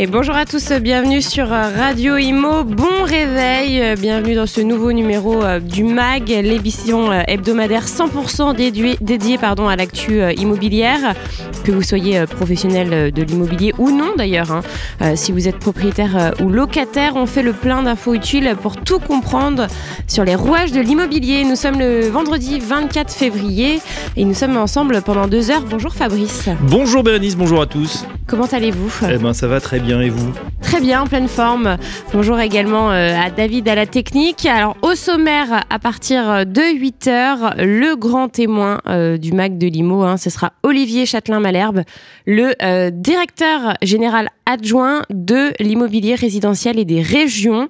Et bonjour à tous, bienvenue sur euh, Radio Imo. Bon réveil, euh, bienvenue dans ce nouveau numéro euh, du MAG, l'émission hebdomadaire 100% dédiée, pardon, à l'actu immobilière. Que vous soyez professionnel de l'immobilier ou non d'ailleurs, hein. si vous êtes propriétaire ou locataire, on fait le plein d'infos utiles pour tout comprendre sur les rouages de l'immobilier. Nous sommes le vendredi 24 février et nous sommes ensemble pendant deux heures. Bonjour Fabrice. Bonjour Bérénice, bonjour à tous. Comment allez-vous? Eh ben ça va très bien et vous Très bien, en pleine forme. Bonjour également euh, à David à la technique. Alors au sommaire, à partir de 8h, le grand témoin euh, du MAC de Limo, hein, ce sera Olivier Châtelain-Malherbe, le euh, directeur général adjoint de l'immobilier résidentiel et des régions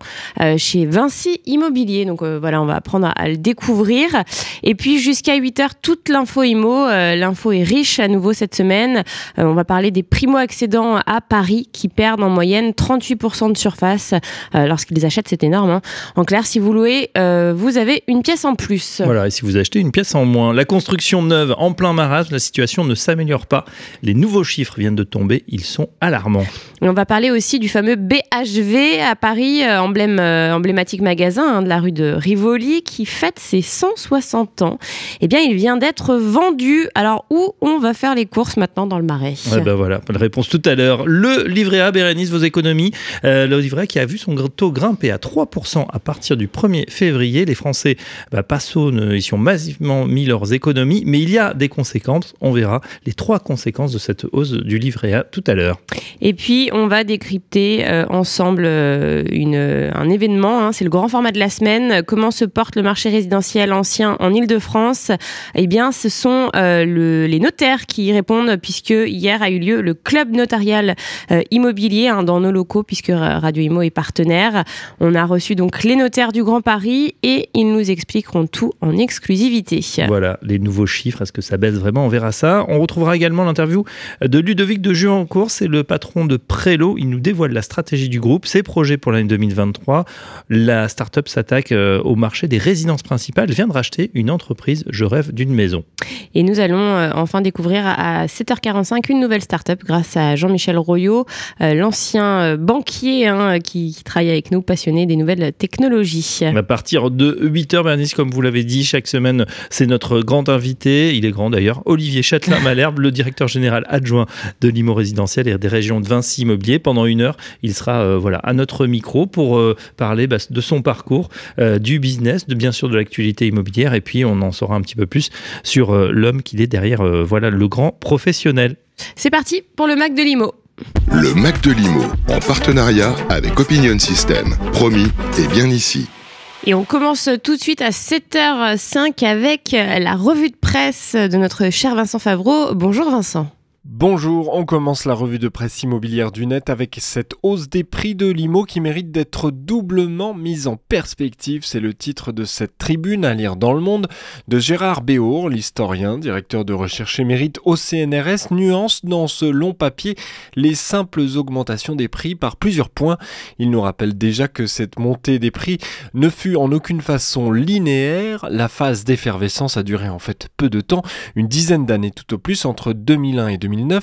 chez Vinci Immobilier. Donc voilà, on va apprendre à, le découvrir. Et puis jusqu'à 8h, toute l'info IMO. L'info est riche à nouveau cette semaine. on va parler des primo-accédants à Paris qui perdent en moyenne 38% de surface euh, lorsqu'ils achètent, c'est énorme. Hein. En clair, si vous louez, euh, vous avez une pièce en plus. Voilà, et si vous achetez une pièce en moins. La construction neuve en plein marasme, la situation ne s'améliore pas. Les nouveaux chiffres viennent de tomber, ils sont alarmants. on va parler aussi du fameux BHV à Paris, euh, emblème, emblématique magasin hein, de la rue de Rivoli qui fête ses 160 ans. Eh bien, il vient d'être vendu. Alors, où on va faire les courses maintenant dans le Marais? Ouais, ben voilà, la réponse tout à l'heure. Le livret A, Bérénice, vos économies euh, le livret qui a vu son taux grimper à 3% à partir du 1er février. Les Français bah, ils ont massivement mis leurs économies, mais il y a des conséquences. On verra les trois conséquences de cette hausse du livret A tout à l'heure. Et puis, on va décrypter euh, ensemble euh, une, un événement. Hein. c'est le grand format de la semaine. Comment se porte le marché résidentiel ancien en Ile-de-France Eh bien, ce sont le, les notaires qui y répondent, puisque hier a eu lieu le club notarial immobilier hein, dans nos locaux puisque Radio Imo est partenaire. On a reçu donc les notaires du Grand Paris et ils nous expliqueront tout en exclusivité. Voilà, les nouveaux chiffres, est-ce que ça baisse vraiment? On verra ça. On retrouvera également l'interview de Ludovic de Juancourt, c'est le patron de Prélo. Il nous dévoile la stratégie du groupe, ses projets pour l'année 2023. La start-up s'attaque euh, au marché des résidences principales, vient de racheter une entreprise Je rêve d'une maison. Et nous allons euh, enfin découvrir à 7h45 une nouvelle start-up grâce à Jean-Michel Royot, euh, l'ancien euh, banquier hein, qui, travaille avec nous, passionné des nouvelles technologies. À partir de 8h, Bernice, comme vous l'avez dit, chaque semaine, c'est notre grand invité. Il est grand d'ailleurs, Olivier Châtelain-Malherbe, le directeur général adjoint de l'IMO résidentiel et des régions de Vinci Immobilier. Pendant une heure, il sera euh, voilà, à notre micro pour euh, parler bah, de son parcours, du business, de bien sûr de l'actualité immobilière. Et puis, on en saura un petit peu plus sur l'homme qu'il est derrière voilà, le grand professionnel. C'est parti pour le Mac de l'IMO. Le Mac de Limo, en partenariat avec Opinion System. Promis, et bien ici. Et on commence tout de suite à 7h05 avec la revue de presse de notre cher Vincent Favreau. Bonjour Vincent. Bonjour, on commence la revue de presse immobilière du net avec cette hausse des prix de l'IMO qui mérite d'être doublement mise en perspective. C'est le titre de cette tribune à lire dans le monde de Gérard Béour, l'historien, directeur de recherche émérite au CNRS, nuance dans ce long papier les simples augmentations des prix par plusieurs points. Il nous rappelle déjà que cette montée des prix ne fut en aucune façon linéaire. La phase d'effervescence a duré en fait peu de temps, une dizaine d'années tout au plus entre 2001 et 2000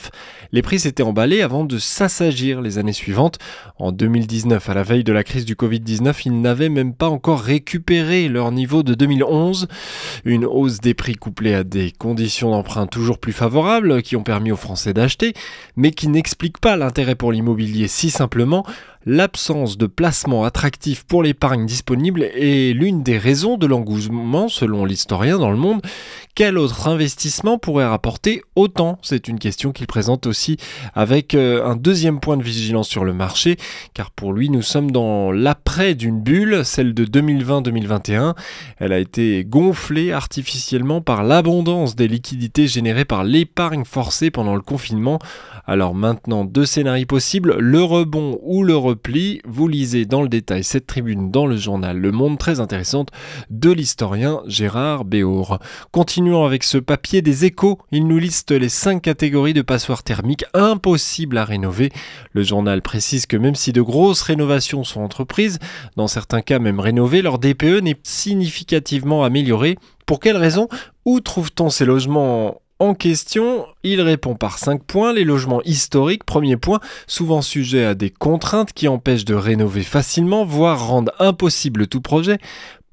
les prix s'étaient emballés avant de s'assagir les années suivantes. En 2019, à la veille de la crise du Covid-19, ils n'avaient même pas encore récupéré leur niveau de 2011. Une hausse des prix couplée à des conditions d'emprunt toujours plus favorables qui ont permis aux Français d'acheter, mais qui n'expliquent pas l'intérêt pour l'immobilier si simplement L'absence de placement attractif pour l'épargne disponible est l'une des raisons de l'engouement selon l'historien dans le monde. Quel autre investissement pourrait rapporter autant? C'est une question qu'il présente aussi avec euh, un deuxième point de vigilance sur le marché, car pour lui nous sommes dans l'après d'une bulle, celle de 2020-2021. Elle a été gonflée artificiellement par l'abondance des liquidités générées par l'épargne forcée pendant le confinement. Alors maintenant, deux scénarios possibles, le rebond ou le rebond vous lisez dans le détail cette tribune dans le journal Le Monde très intéressante de l'historien Gérard Béour. Continuons avec ce papier des échos. Il nous liste les cinq catégories de passoires thermiques impossibles à rénover. Le journal précise que même si de grosses rénovations sont entreprises, dans certains cas même rénovées, leur DPE n'est significativement amélioré. Pour quelle raison? Où trouve-t-on ces logements en question, il répond par 5 points. Les logements historiques, premier point, souvent sujets à des contraintes qui empêchent de rénover facilement, voire rendent impossible tout projet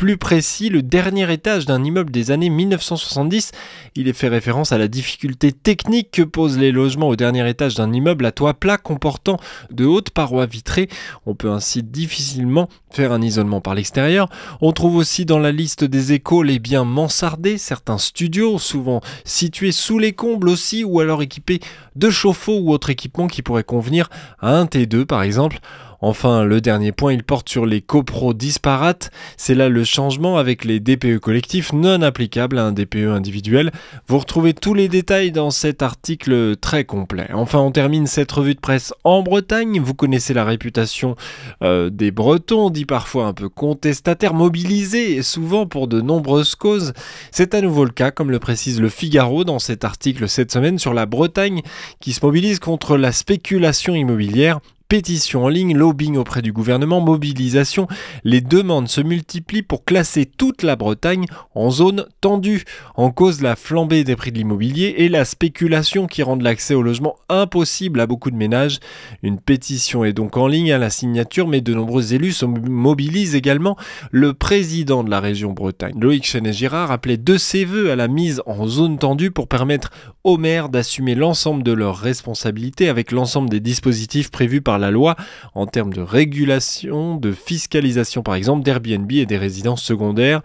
plus précis, le dernier étage d'un immeuble des années 1970. Il est fait référence à la difficulté technique que posent les logements au dernier étage d'un immeuble à toit plat comportant de hautes parois vitrées. On peut ainsi difficilement faire un isolement par l'extérieur. On trouve aussi dans la liste des échos les biens mansardés, certains studios, souvent situés sous les combles aussi, ou alors équipés de chauffe-eau ou autre équipement qui pourrait convenir à un T2 par exemple. Enfin, le dernier point, il porte sur les copros disparates. C'est là le changement avec les DPE collectifs non applicables à un DPE individuel. Vous retrouvez tous les détails dans cet article très complet. Enfin, on termine cette revue de presse en Bretagne. Vous connaissez la réputation euh, des Bretons, dit parfois un peu contestataires, mobilisés souvent pour de nombreuses causes. C'est à nouveau le cas, comme le précise le Figaro dans cet article cette semaine sur la Bretagne qui se mobilise contre la spéculation immobilière pétition en ligne, lobbying auprès du gouvernement, mobilisation, les demandes se multiplient pour classer toute la Bretagne en zone tendue. En cause la flambée des prix de l'immobilier et la spéculation qui rendent l'accès au logement impossible à beaucoup de ménages. Une pétition est donc en ligne à la signature, mais de nombreux élus se mobilisent également. Le président de la région Bretagne, Loïc Chenet-Girard, appelait de ses voeux à la mise en zone tendue pour permettre aux maires d'assumer l'ensemble de leurs responsabilités avec l'ensemble des dispositifs prévus par la loi en termes de régulation, de fiscalisation par exemple d'Airbnb et des résidences secondaires.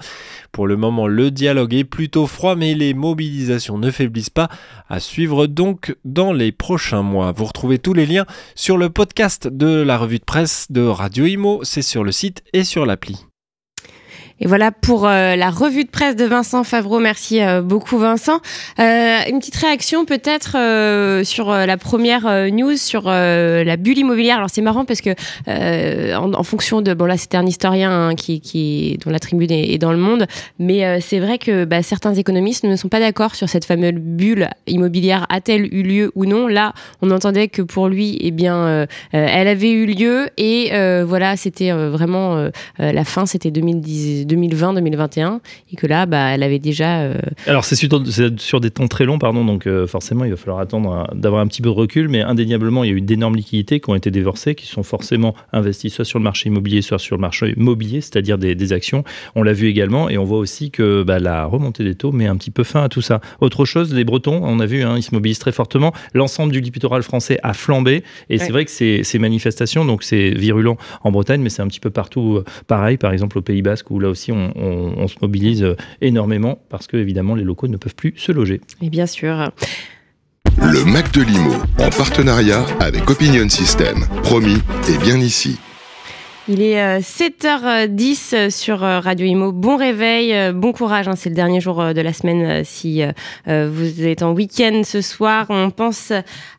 Pour le moment, le dialogue est plutôt froid, mais les mobilisations ne faiblissent pas. À suivre donc dans les prochains mois. Vous retrouvez tous les liens sur le podcast de la revue de presse de Radio Imo. C'est sur le site et sur l'appli. Et voilà pour euh, la revue de presse de Vincent Favreau. Merci euh, beaucoup Vincent. Euh, une petite réaction peut-être sur la première news sur la bulle immobilière. Alors c'est marrant parce que en, fonction de bon là c'était un historien hein, qui, qui dont la tribune est, dans le monde, mais c'est vrai que bah, certains économistes ne sont pas d'accord sur cette fameuse bulle immobilière a-t-elle eu lieu ou non? Là on entendait que pour lui eh bien elle avait eu lieu et voilà c'était vraiment la fin c'était 2010 2020-2021 et que là, bah, elle avait déjà. Euh, Alors c'est sur, sur, des temps très longs, pardon, donc euh, forcément il va falloir attendre d'avoir un petit peu de recul, mais indéniablement il y a eu d'énormes liquidités qui ont été déversées, qui sont forcément investies soit sur le marché immobilier, soit sur le marché mobilier, c'est-à-dire des, actions. On l'a vu également et on voit aussi que bah, la remontée des taux met un petit peu fin à tout ça. Autre chose, les Bretons, on a vu, hein, ils se mobilisent très fortement. L'ensemble du littoral français a flambé et c'est vrai que ces, ces manifestations, donc c'est virulent en Bretagne, mais c'est un petit peu partout euh, pareil, par exemple au Pays Basque où là aussi aussi, on, se mobilise énormément parce que, évidemment, les locaux ne peuvent plus se loger. Et bien sûr. Le Mac de Limo, en partenariat avec Opinion System. Promis, et bien ici. Il est 7h10 euh, sur euh, Radio Imo. Bon réveil, euh, bon courage. Hein, c'est le dernier jour de la semaine. Si vous êtes en week-end ce soir, on pense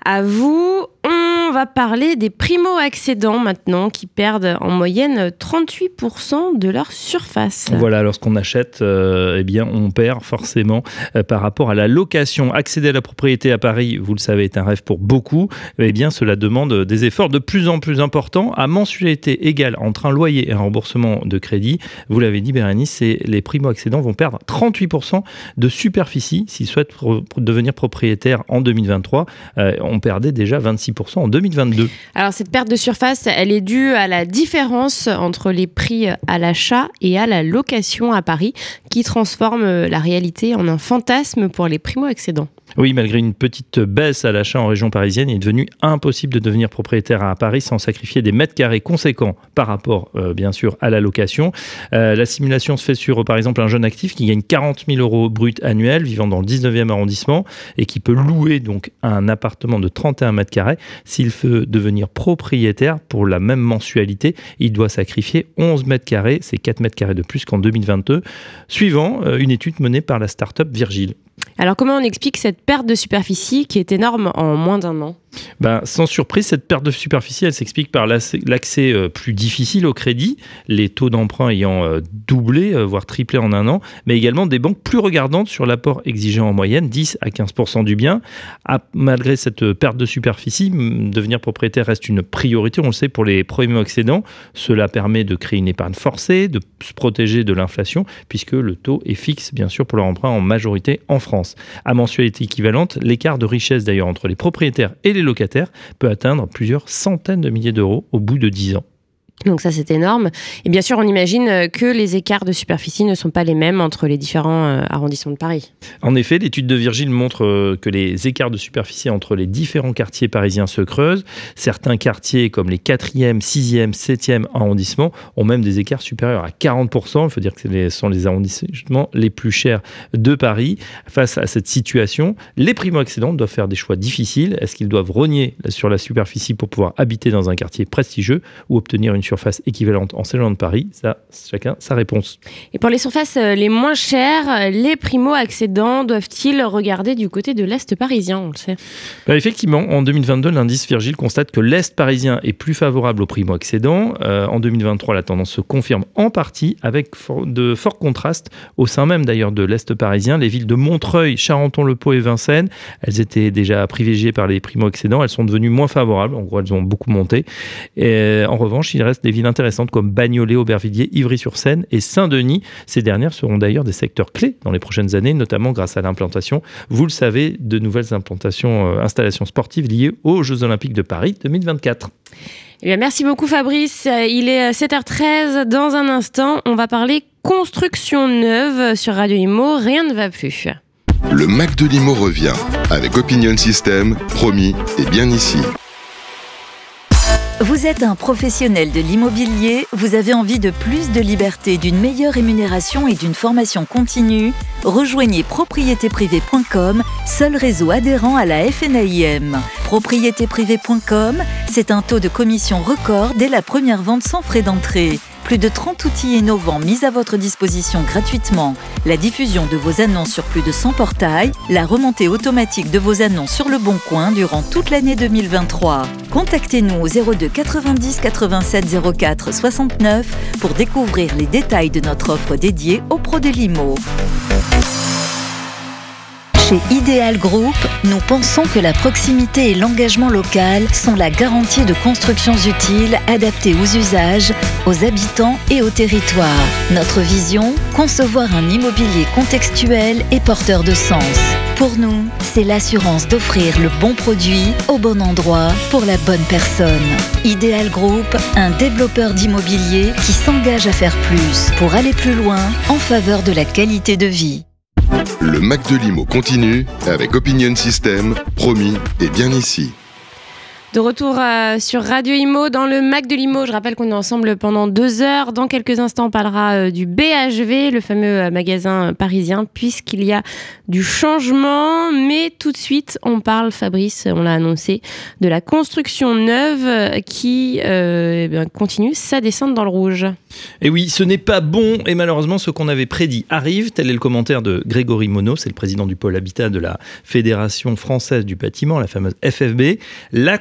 à vous. On va parler des primo-accédants maintenant qui perdent en moyenne 38% de leur surface. Voilà, lorsqu'on achète, eh bien, on perd forcément par rapport à la location. Accéder à la propriété à Paris, vous le savez, est un rêve pour beaucoup. Eh bien, cela demande des efforts de plus en plus importants à mensualité égale entre un loyer et un remboursement de crédit, vous l'avez dit Bérénice, les primo-accédants vont perdre 38% de superficie s'ils souhaitent devenir propriétaires en 2023. Euh, on perdait déjà 26% en 2022. Alors cette perte de surface, elle est due à la différence entre les prix à l'achat et à la location à Paris qui transforme la réalité en un fantasme pour les primo-accédants. Oui, malgré une petite baisse à l'achat en région parisienne, il est devenu impossible de devenir propriétaire à Paris sans sacrifier des mètres carrés conséquents par rapport, euh, bien sûr, à la location. Euh, la simulation se fait sur, par exemple, un jeune actif qui gagne 40 000 euros brut annuels, vivant dans le 19e arrondissement, et qui peut louer donc un appartement de 31 mètres carrés. S'il veut devenir propriétaire pour la même mensualité, il doit sacrifier 11 mètres carrés, c'est 4 mètres carrés de plus qu'en 2022, suivant euh, une étude menée par la start-up Virgile. Alors comment on explique cette perte de superficie qui est énorme en moins d'un an ben, Sans surprise, cette perte de superficie, elle s'explique par l'accès euh, plus difficile au crédit, les taux d'emprunt ayant euh, doublé, euh, voire triplé en un an, mais également des banques plus regardantes sur l'apport exigé en moyenne 10 à 15 du bien. malgré cette perte de superficie, devenir propriétaire reste une priorité, on le sait, pour les primo-accédants. Cela permet de créer une épargne forcée, de se protéger de l'inflation, puisque le taux est fixe, bien sûr, pour leur emprunt en majorité en France. À mensualité équivalente, l'écart de richesse d'ailleurs entre les propriétaires et les locataires peut atteindre plusieurs centaines de milliers d'euros au bout de 10 ans. Donc ça, c'est énorme. Et bien sûr, on imagine euh, que les écarts de superficie ne sont pas les mêmes entre les différents euh, arrondissements de Paris. En effet, l'étude de Virgile montre euh, que les écarts de superficie entre les différents quartiers parisiens se creusent. Certains quartiers, comme les 4e, 6e, 7e arrondissements, ont même des écarts supérieurs à 40%. Il faut dire que ce sont les arrondissements les plus chers de Paris. Face à cette situation, les primo-accédants doivent faire des choix difficiles. Est-ce qu'ils doivent rogner sur la superficie pour pouvoir habiter dans un quartier prestigieux ou obtenir une surface équivalente en cégeant de Paris Ça, chacun sa réponse. Et pour les surfaces euh, les moins chères, les primo-accédants doivent-ils regarder du côté de l'Est parisien On le sait. Bah, effectivement, en 2022, l'indice Virgile constate que l'Est parisien est plus favorable aux primo-accédants. Euh, en 2023, la tendance se confirme en partie avec de forts contrastes au sein même d'ailleurs de l'Est parisien. Les villes de Montreuil, Charenton-le-Pont et Vincennes, elles étaient déjà privilégiées par les primo-accédants. Elles sont devenues moins favorables. En gros, elles ont beaucoup monté. Et en revanche, il reste des villes intéressantes comme Bagnolet, Aubervilliers, Ivry-sur-Seine et Saint-Denis. Ces dernières seront d'ailleurs des secteurs clés dans les prochaines années, notamment grâce à l'implantation, vous le savez, de nouvelles implantations, euh, installations sportives liées aux Jeux Olympiques de Paris 2024. Eh bien, merci beaucoup Fabrice. Il est 7h13. Dans un instant, on va parler construction neuve sur Radio Imo. Rien ne va plus. Le Mac de Limo revient avec Opinion System, promis et bien ici. Vous êtes un professionnel de l'immobilier, vous avez envie de plus de liberté, d'une meilleure rémunération et d'une formation continue? Rejoignez propriétéprivé.com, seul réseau adhérent à la FNAIM. Propriétéprivé.com, c'est un taux de commission record dès la première vente sans frais d'entrée. Plus de 30 outils innovants mis à votre disposition gratuitement. La diffusion de vos annonces sur plus de 100 portails, la remontée automatique de vos annonces sur le bon coin durant toute l'année 2023. Contactez-nous au 02 90 87 04 69 pour découvrir les détails de notre offre dédiée aux pros de l'IMO. Chez Ideal Group, nous pensons que la proximité et l'engagement local sont la garantie de constructions utiles adaptées aux usages, aux habitants et au territoire. Notre vision, concevoir un immobilier contextuel et porteur de sens. Pour nous, c'est l'assurance d'offrir le bon produit au bon endroit pour la bonne personne. Ideal Group, un développeur d'immobilier qui s'engage à faire plus pour aller plus loin en faveur de la qualité de vie. Le Mac de Limo continue avec Opinion System, promis et bien ici. De retour euh, sur Radio Imo dans le Mac de Limo. Je rappelle qu'on est ensemble pendant deux heures. Dans quelques instants, on parlera euh, du BHV, le fameux euh, magasin parisien, puisqu'il y a du changement. Mais tout de suite, on parle, Fabrice, on l'a annoncé, de la construction neuve qui eh continue sa descente dans le rouge. Et oui, ce n'est pas bon et malheureusement ce qu'on avait prédit arrive. Tel est le commentaire de Grégory Monod, c'est le président du pôle habitat de la Fédération française du bâtiment, la fameuse FFB. La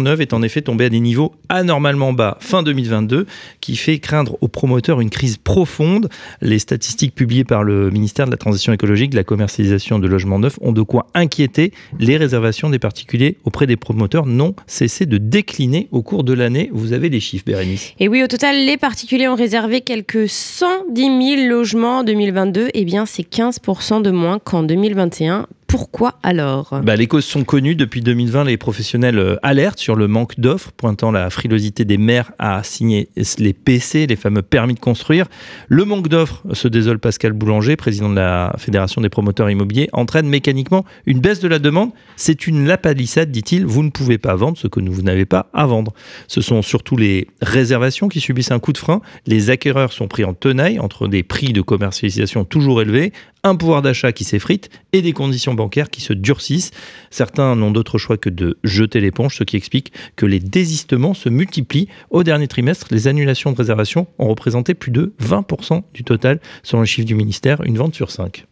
neuve est en effet tombée à des niveaux anormalement bas fin 2022, qui fait craindre aux promoteurs une crise profonde. Les statistiques publiées par le ministère de la Transition écologique, de la commercialisation de logements neufs ont de quoi inquiéter. Les réservations des particuliers auprès des promoteurs n'ont cessé de décliner au cours de l'année. Vous avez les chiffres, Bérénice. Et oui, au total, les particuliers ont réservé quelques 110 000 logements en 2022. Eh bien, c'est 15% de moins qu'en 2021. Pourquoi alors? Bah, Les causes sont connues. Depuis 2020, les professionnels euh, alertent sur le manque d'offres, pointant la frilosité des maires à signer les PC, les fameux permis de construire. Le manque d'offres, se désole Pascal Boulanger, président de la Fédération des promoteurs immobiliers, entraîne mécaniquement une baisse de la demande. C'est une lapalissade, dit-il. Vous ne pouvez pas vendre ce que vous n'avez pas à vendre. Ce sont surtout les réservations qui subissent un coup de frein. Les acquéreurs sont pris en tenaille entre des prix de commercialisation toujours élevés, un pouvoir d'achat qui s'effrite et des conditions bancaires bancaires qui se durcissent. Certains n'ont d'autre choix que de jeter l'éponge, ce qui explique que les désistements se multiplient. Au dernier trimestre, les annulations de réservation ont représenté plus de 20% du total, selon les chiffres du ministère, une vente sur cinq.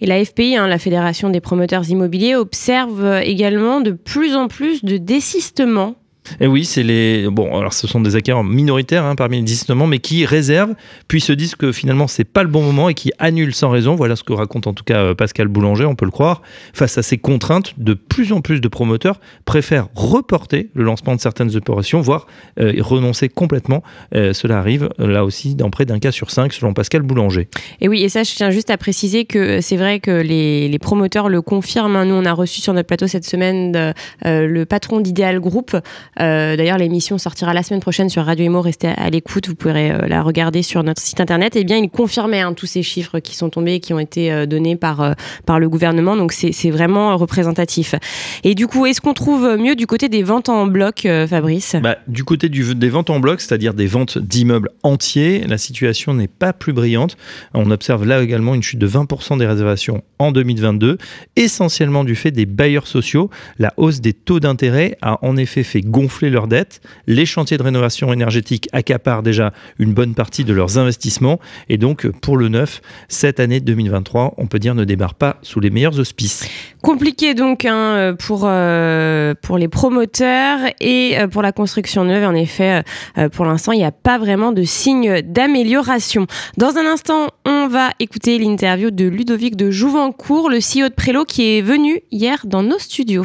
Et la FPI, hein, la Fédération des promoteurs immobiliers, observe également de plus en plus de désistements et oui, c'est les. Bon, alors ce sont des acquéreurs minoritaires hein, parmi les désistements, mais qui réservent, puis se disent que finalement c'est pas le bon moment et qui annulent sans raison. Voilà ce que raconte en tout cas euh, Pascal Boulanger, on peut le croire. Face à ces contraintes, de plus en plus de promoteurs préfèrent reporter le lancement de certaines opérations, voire euh, renoncer complètement. Euh, cela arrive là aussi dans près d'un cas sur cinq, selon Pascal Boulanger. Et oui, et ça, je tiens juste à préciser que c'est vrai que les, les, promoteurs le confirment. Hein. Nous, on a reçu sur notre plateau cette semaine le patron d'Ideal Group. Euh, d'ailleurs, l'émission sortira la semaine prochaine sur Radio Imo. Restez à l'écoute, vous pourrez euh, la regarder sur notre site internet. Et eh bien, il confirmait hein, tous ces chiffres qui sont tombés et qui ont été euh, donnés par, par le gouvernement. Donc, c'est vraiment représentatif. Et du coup, est-ce qu'on trouve mieux du côté des ventes en bloc, Fabrice? Bah, Du côté des ventes en bloc, c'est-à-dire des ventes d'immeubles entiers, la situation n'est pas plus brillante. On observe là également une chute de 20% des réservations en 2022, essentiellement du fait des bailleurs sociaux. La hausse des taux d'intérêt a en effet fait gonfler gonfler leurs dettes. Les chantiers de rénovation énergétique accaparent déjà une bonne partie de leurs investissements. Et donc, pour le neuf, cette année 2023, on peut dire, ne démarre pas sous les meilleurs auspices. Compliqué donc hein, pour, euh, pour les promoteurs et euh, pour la construction neuve. En effet, euh, pour l'instant, il n'y a pas vraiment de signe d'amélioration. Dans un instant, on va écouter l'interview de Ludovic de Jouvencourt, le CEO de Prélo, qui est venu hier dans nos studios.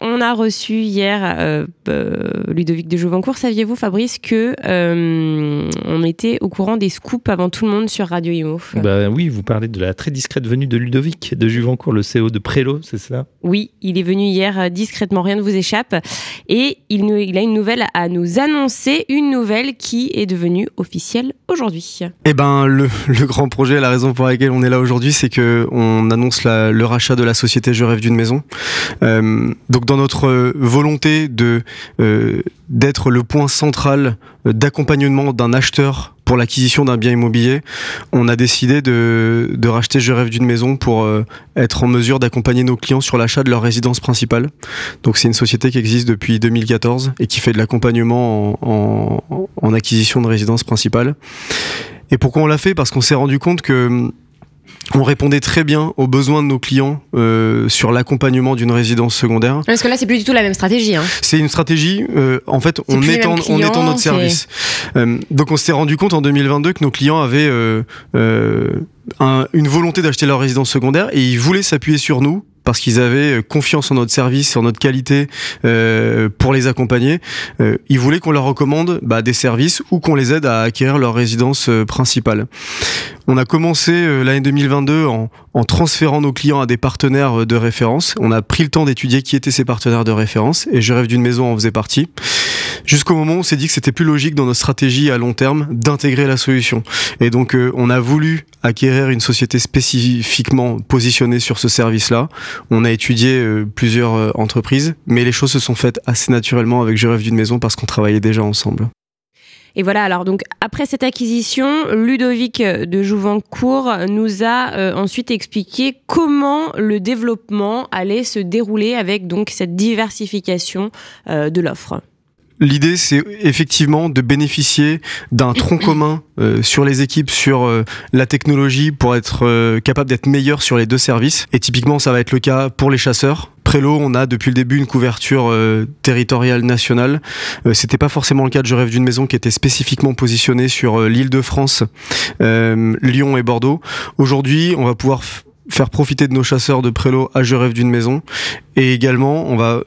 on a reçu hier euh, euh, Ludovic de Jouvencourt. Saviez-vous, Fabrice, que euh, on était au courant des scoops avant tout le monde sur Radio Imo? Bah Oui, vous parlez de la très discrète venue de Ludovic de Jouvencourt, le CEO de Prélo, c'est ça Oui, il est venu hier discrètement, rien ne vous échappe. Et il, il, a une nouvelle à nous annoncer, une nouvelle qui est devenue officielle aujourd'hui. Eh ben, le, grand projet, la raison pour laquelle on est là aujourd'hui, c'est que on annonce le rachat de la société Je rêve d'une maison. donc dans notre euh, volonté de euh, d'être le point central euh, d'accompagnement d'un acheteur pour l'acquisition d'un bien immobilier, on a décidé de, de racheter Je rêve d'une maison pour être en mesure d'accompagner nos clients sur l'achat de leur résidence principale. Donc c'est une société qui existe depuis 2014 et qui fait de l'accompagnement en, en, en acquisition de résidence principale. Et pourquoi on l'a fait? Parce qu'on s'est rendu compte que on répondait très bien aux besoins de nos clients euh, sur l'accompagnement d'une résidence secondaire. Parce que là, c'est plus du tout la même stratégie. Hein. C'est une stratégie. Euh, en fait, on étend, on étend notre service. Euh, donc, on s'est rendu compte en 2022 que nos clients avaient une volonté d'acheter leur résidence secondaire et ils voulaient s'appuyer sur nous parce qu'ils avaient confiance en notre service, en notre qualité euh, pour les accompagner. Euh, ils voulaient qu'on leur recommande bah, des services ou qu'on les aide à acquérir leur résidence principale. On a commencé euh, l'année 2022 en, transférant nos clients à des partenaires euh, de référence. On a pris le temps d'étudier qui étaient ces partenaires de référence et Je rêve d'une maison en faisait partie. Jusqu'au moment où on s'est dit que c'était plus logique dans notre stratégie à long terme d'intégrer la solution. Et donc euh, on a voulu acquérir une société spécifiquement positionnée sur ce service-là. On a étudié plusieurs entreprises, mais les choses se sont faites assez naturellement avec Je d'une maison parce qu'on travaillait déjà ensemble. Et voilà, alors donc après cette acquisition, Ludovic de Jouvencourt nous a euh, ensuite expliqué comment le développement allait se dérouler avec donc cette diversification euh, de l'offre. L'idée, c'est effectivement de bénéficier d'un tronc commun euh, sur les équipes, sur la technologie, pour être capable d'être meilleur sur les deux services. Et typiquement, ça va être le cas pour les chasseurs, Prélo, on a depuis le début une couverture euh, territoriale nationale. Euh, c'était pas forcément le cas de Je rêve d'une maison qui était spécifiquement positionnée sur euh, l'île de France, Lyon et Bordeaux. Aujourd'hui, on va pouvoir faire profiter de nos chasseurs de Prélo à Je rêve d'une maison et également on va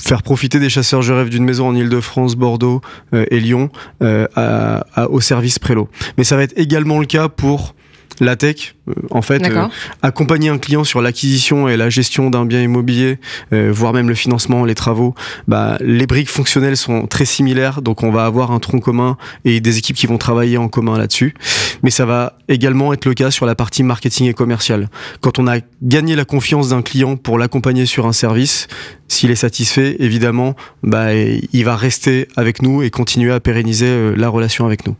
faire profiter des chasseurs Je rêve d'une maison en Ile-de-France, Bordeaux et Lyon au service Prélo. Mais ça va être également le cas pour la tech, euh, en fait, euh, accompagner un client sur l'acquisition et la gestion d'un bien immobilier, euh, voire même le financement, les travaux, bah, les briques fonctionnelles sont très similaires, donc on va avoir un tronc commun et des équipes qui vont travailler en commun là-dessus. Mais ça va également être le cas sur la partie marketing et commercial. Quand on a gagné la confiance d'un client pour l'accompagner sur un service, s'il est satisfait, évidemment, bah, il va rester avec nous et continuer à pérenniser la relation avec nous.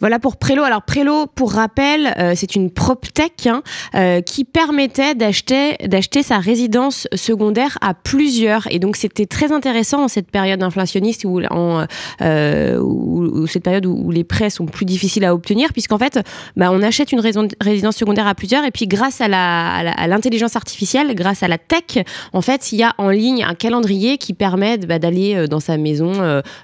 Voilà pour Prélo. Alors Prélo, pour rappel, euh, c'est une PropTech hein, euh, qui permettait d'acheter d'acheter sa résidence secondaire à plusieurs. Et donc c'était très intéressant en cette période inflationniste où, en, euh, où- où cette période où, où les prêts sont plus difficiles à obtenir, puisqu'en fait, bah, on achète une résidence secondaire à plusieurs et puis grâce à la- à la- à l'intelligence artificielle, grâce à la tech, en fait, il y a en ligne un calendrier qui permet bah, d'aller dans sa maison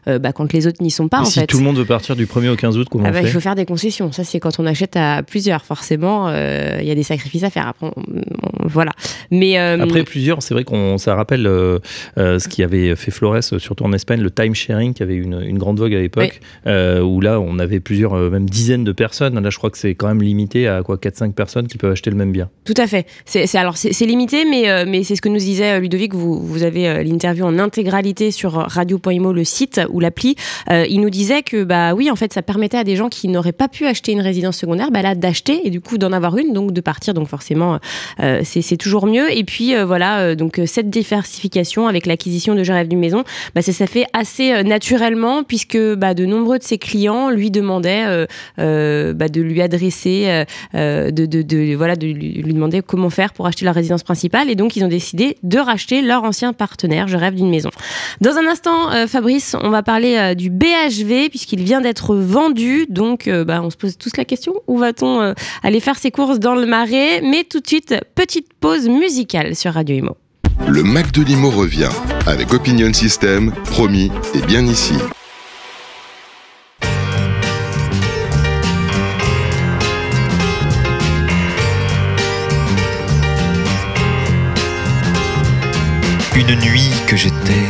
bah, quand les autres n'y sont pas. Et en si fait. tout le monde veut partir du 1er au 15 août, comment Ah on bah, il faut faire des concessions. Ça, c'est quand on achète à plusieurs. Forcément, euh, il y a des sacrifices à faire. Après, on- on- voilà. Mais euh, Après plusieurs, c'est vrai qu'on ça rappelle euh, euh, ce qui avait fait Flores, surtout en Espagne, le time sharing qui avait une, une grande vogue à l'époque, où là on avait plusieurs, même dizaines de personnes. Là, je crois que c'est quand même limité à quoi 4-5 personnes qui peuvent acheter le même bien. tout à fait. C'est alors c'est limité, mais mais c'est ce que nous disait Ludovic. Vous vous avez l'interview en intégralité sur radio.imo le site ou l'appli. Euh, il nous disait que bah oui, en fait, ça permettait à des gens qui n'auraient pas pu acheter une résidence secondaire, bah là d'acheter et du coup d'en avoir une, donc de partir. Donc forcément, euh, c'est c'est toujours mieux. Et puis euh, voilà, euh, donc euh, cette diversification avec l'acquisition de Je rêve d'une maison, bah, ça, ça fait assez naturellement puisque bah, de nombreux de ses clients lui demandaient bah, de lui adresser, de, voilà, de lui, demander comment faire pour acheter la résidence principale. Et donc ils ont décidé de racheter leur ancien partenaire. Je rêve d'une maison. Dans un instant, Fabrice, on va parler du BHV puisqu'il vient d'être vendu. Donc on se pose tous la question où va-t-on aller faire ses courses dans le marais? Mais tout de suite, petite pause musicale sur Radio Imo. Le Mac de Limo revient avec Opinion System, promis et bien ici. Une nuit que j'étais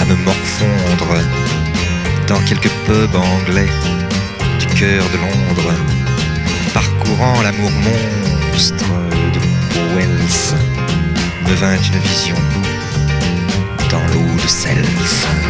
à me morfondre dans quelques pubs anglais du cœur de Londres, parcourant l'amour monstre me vint une vision dans l'eau de Cels.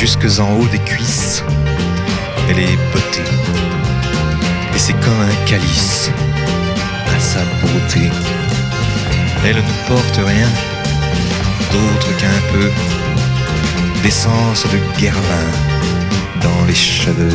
Jusques en haut des cuisses, elle est bottée. Et c'est comme un calice à sa beauté. Elle ne porte rien d'autre qu'un peu d'essence de guervin dans les cheveux.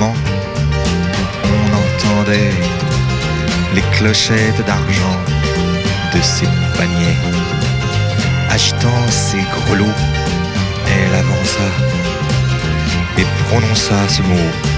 On entendait les clochettes d'argent de ses paniers. Agitant ses grelots, elle avança et prononça ce mot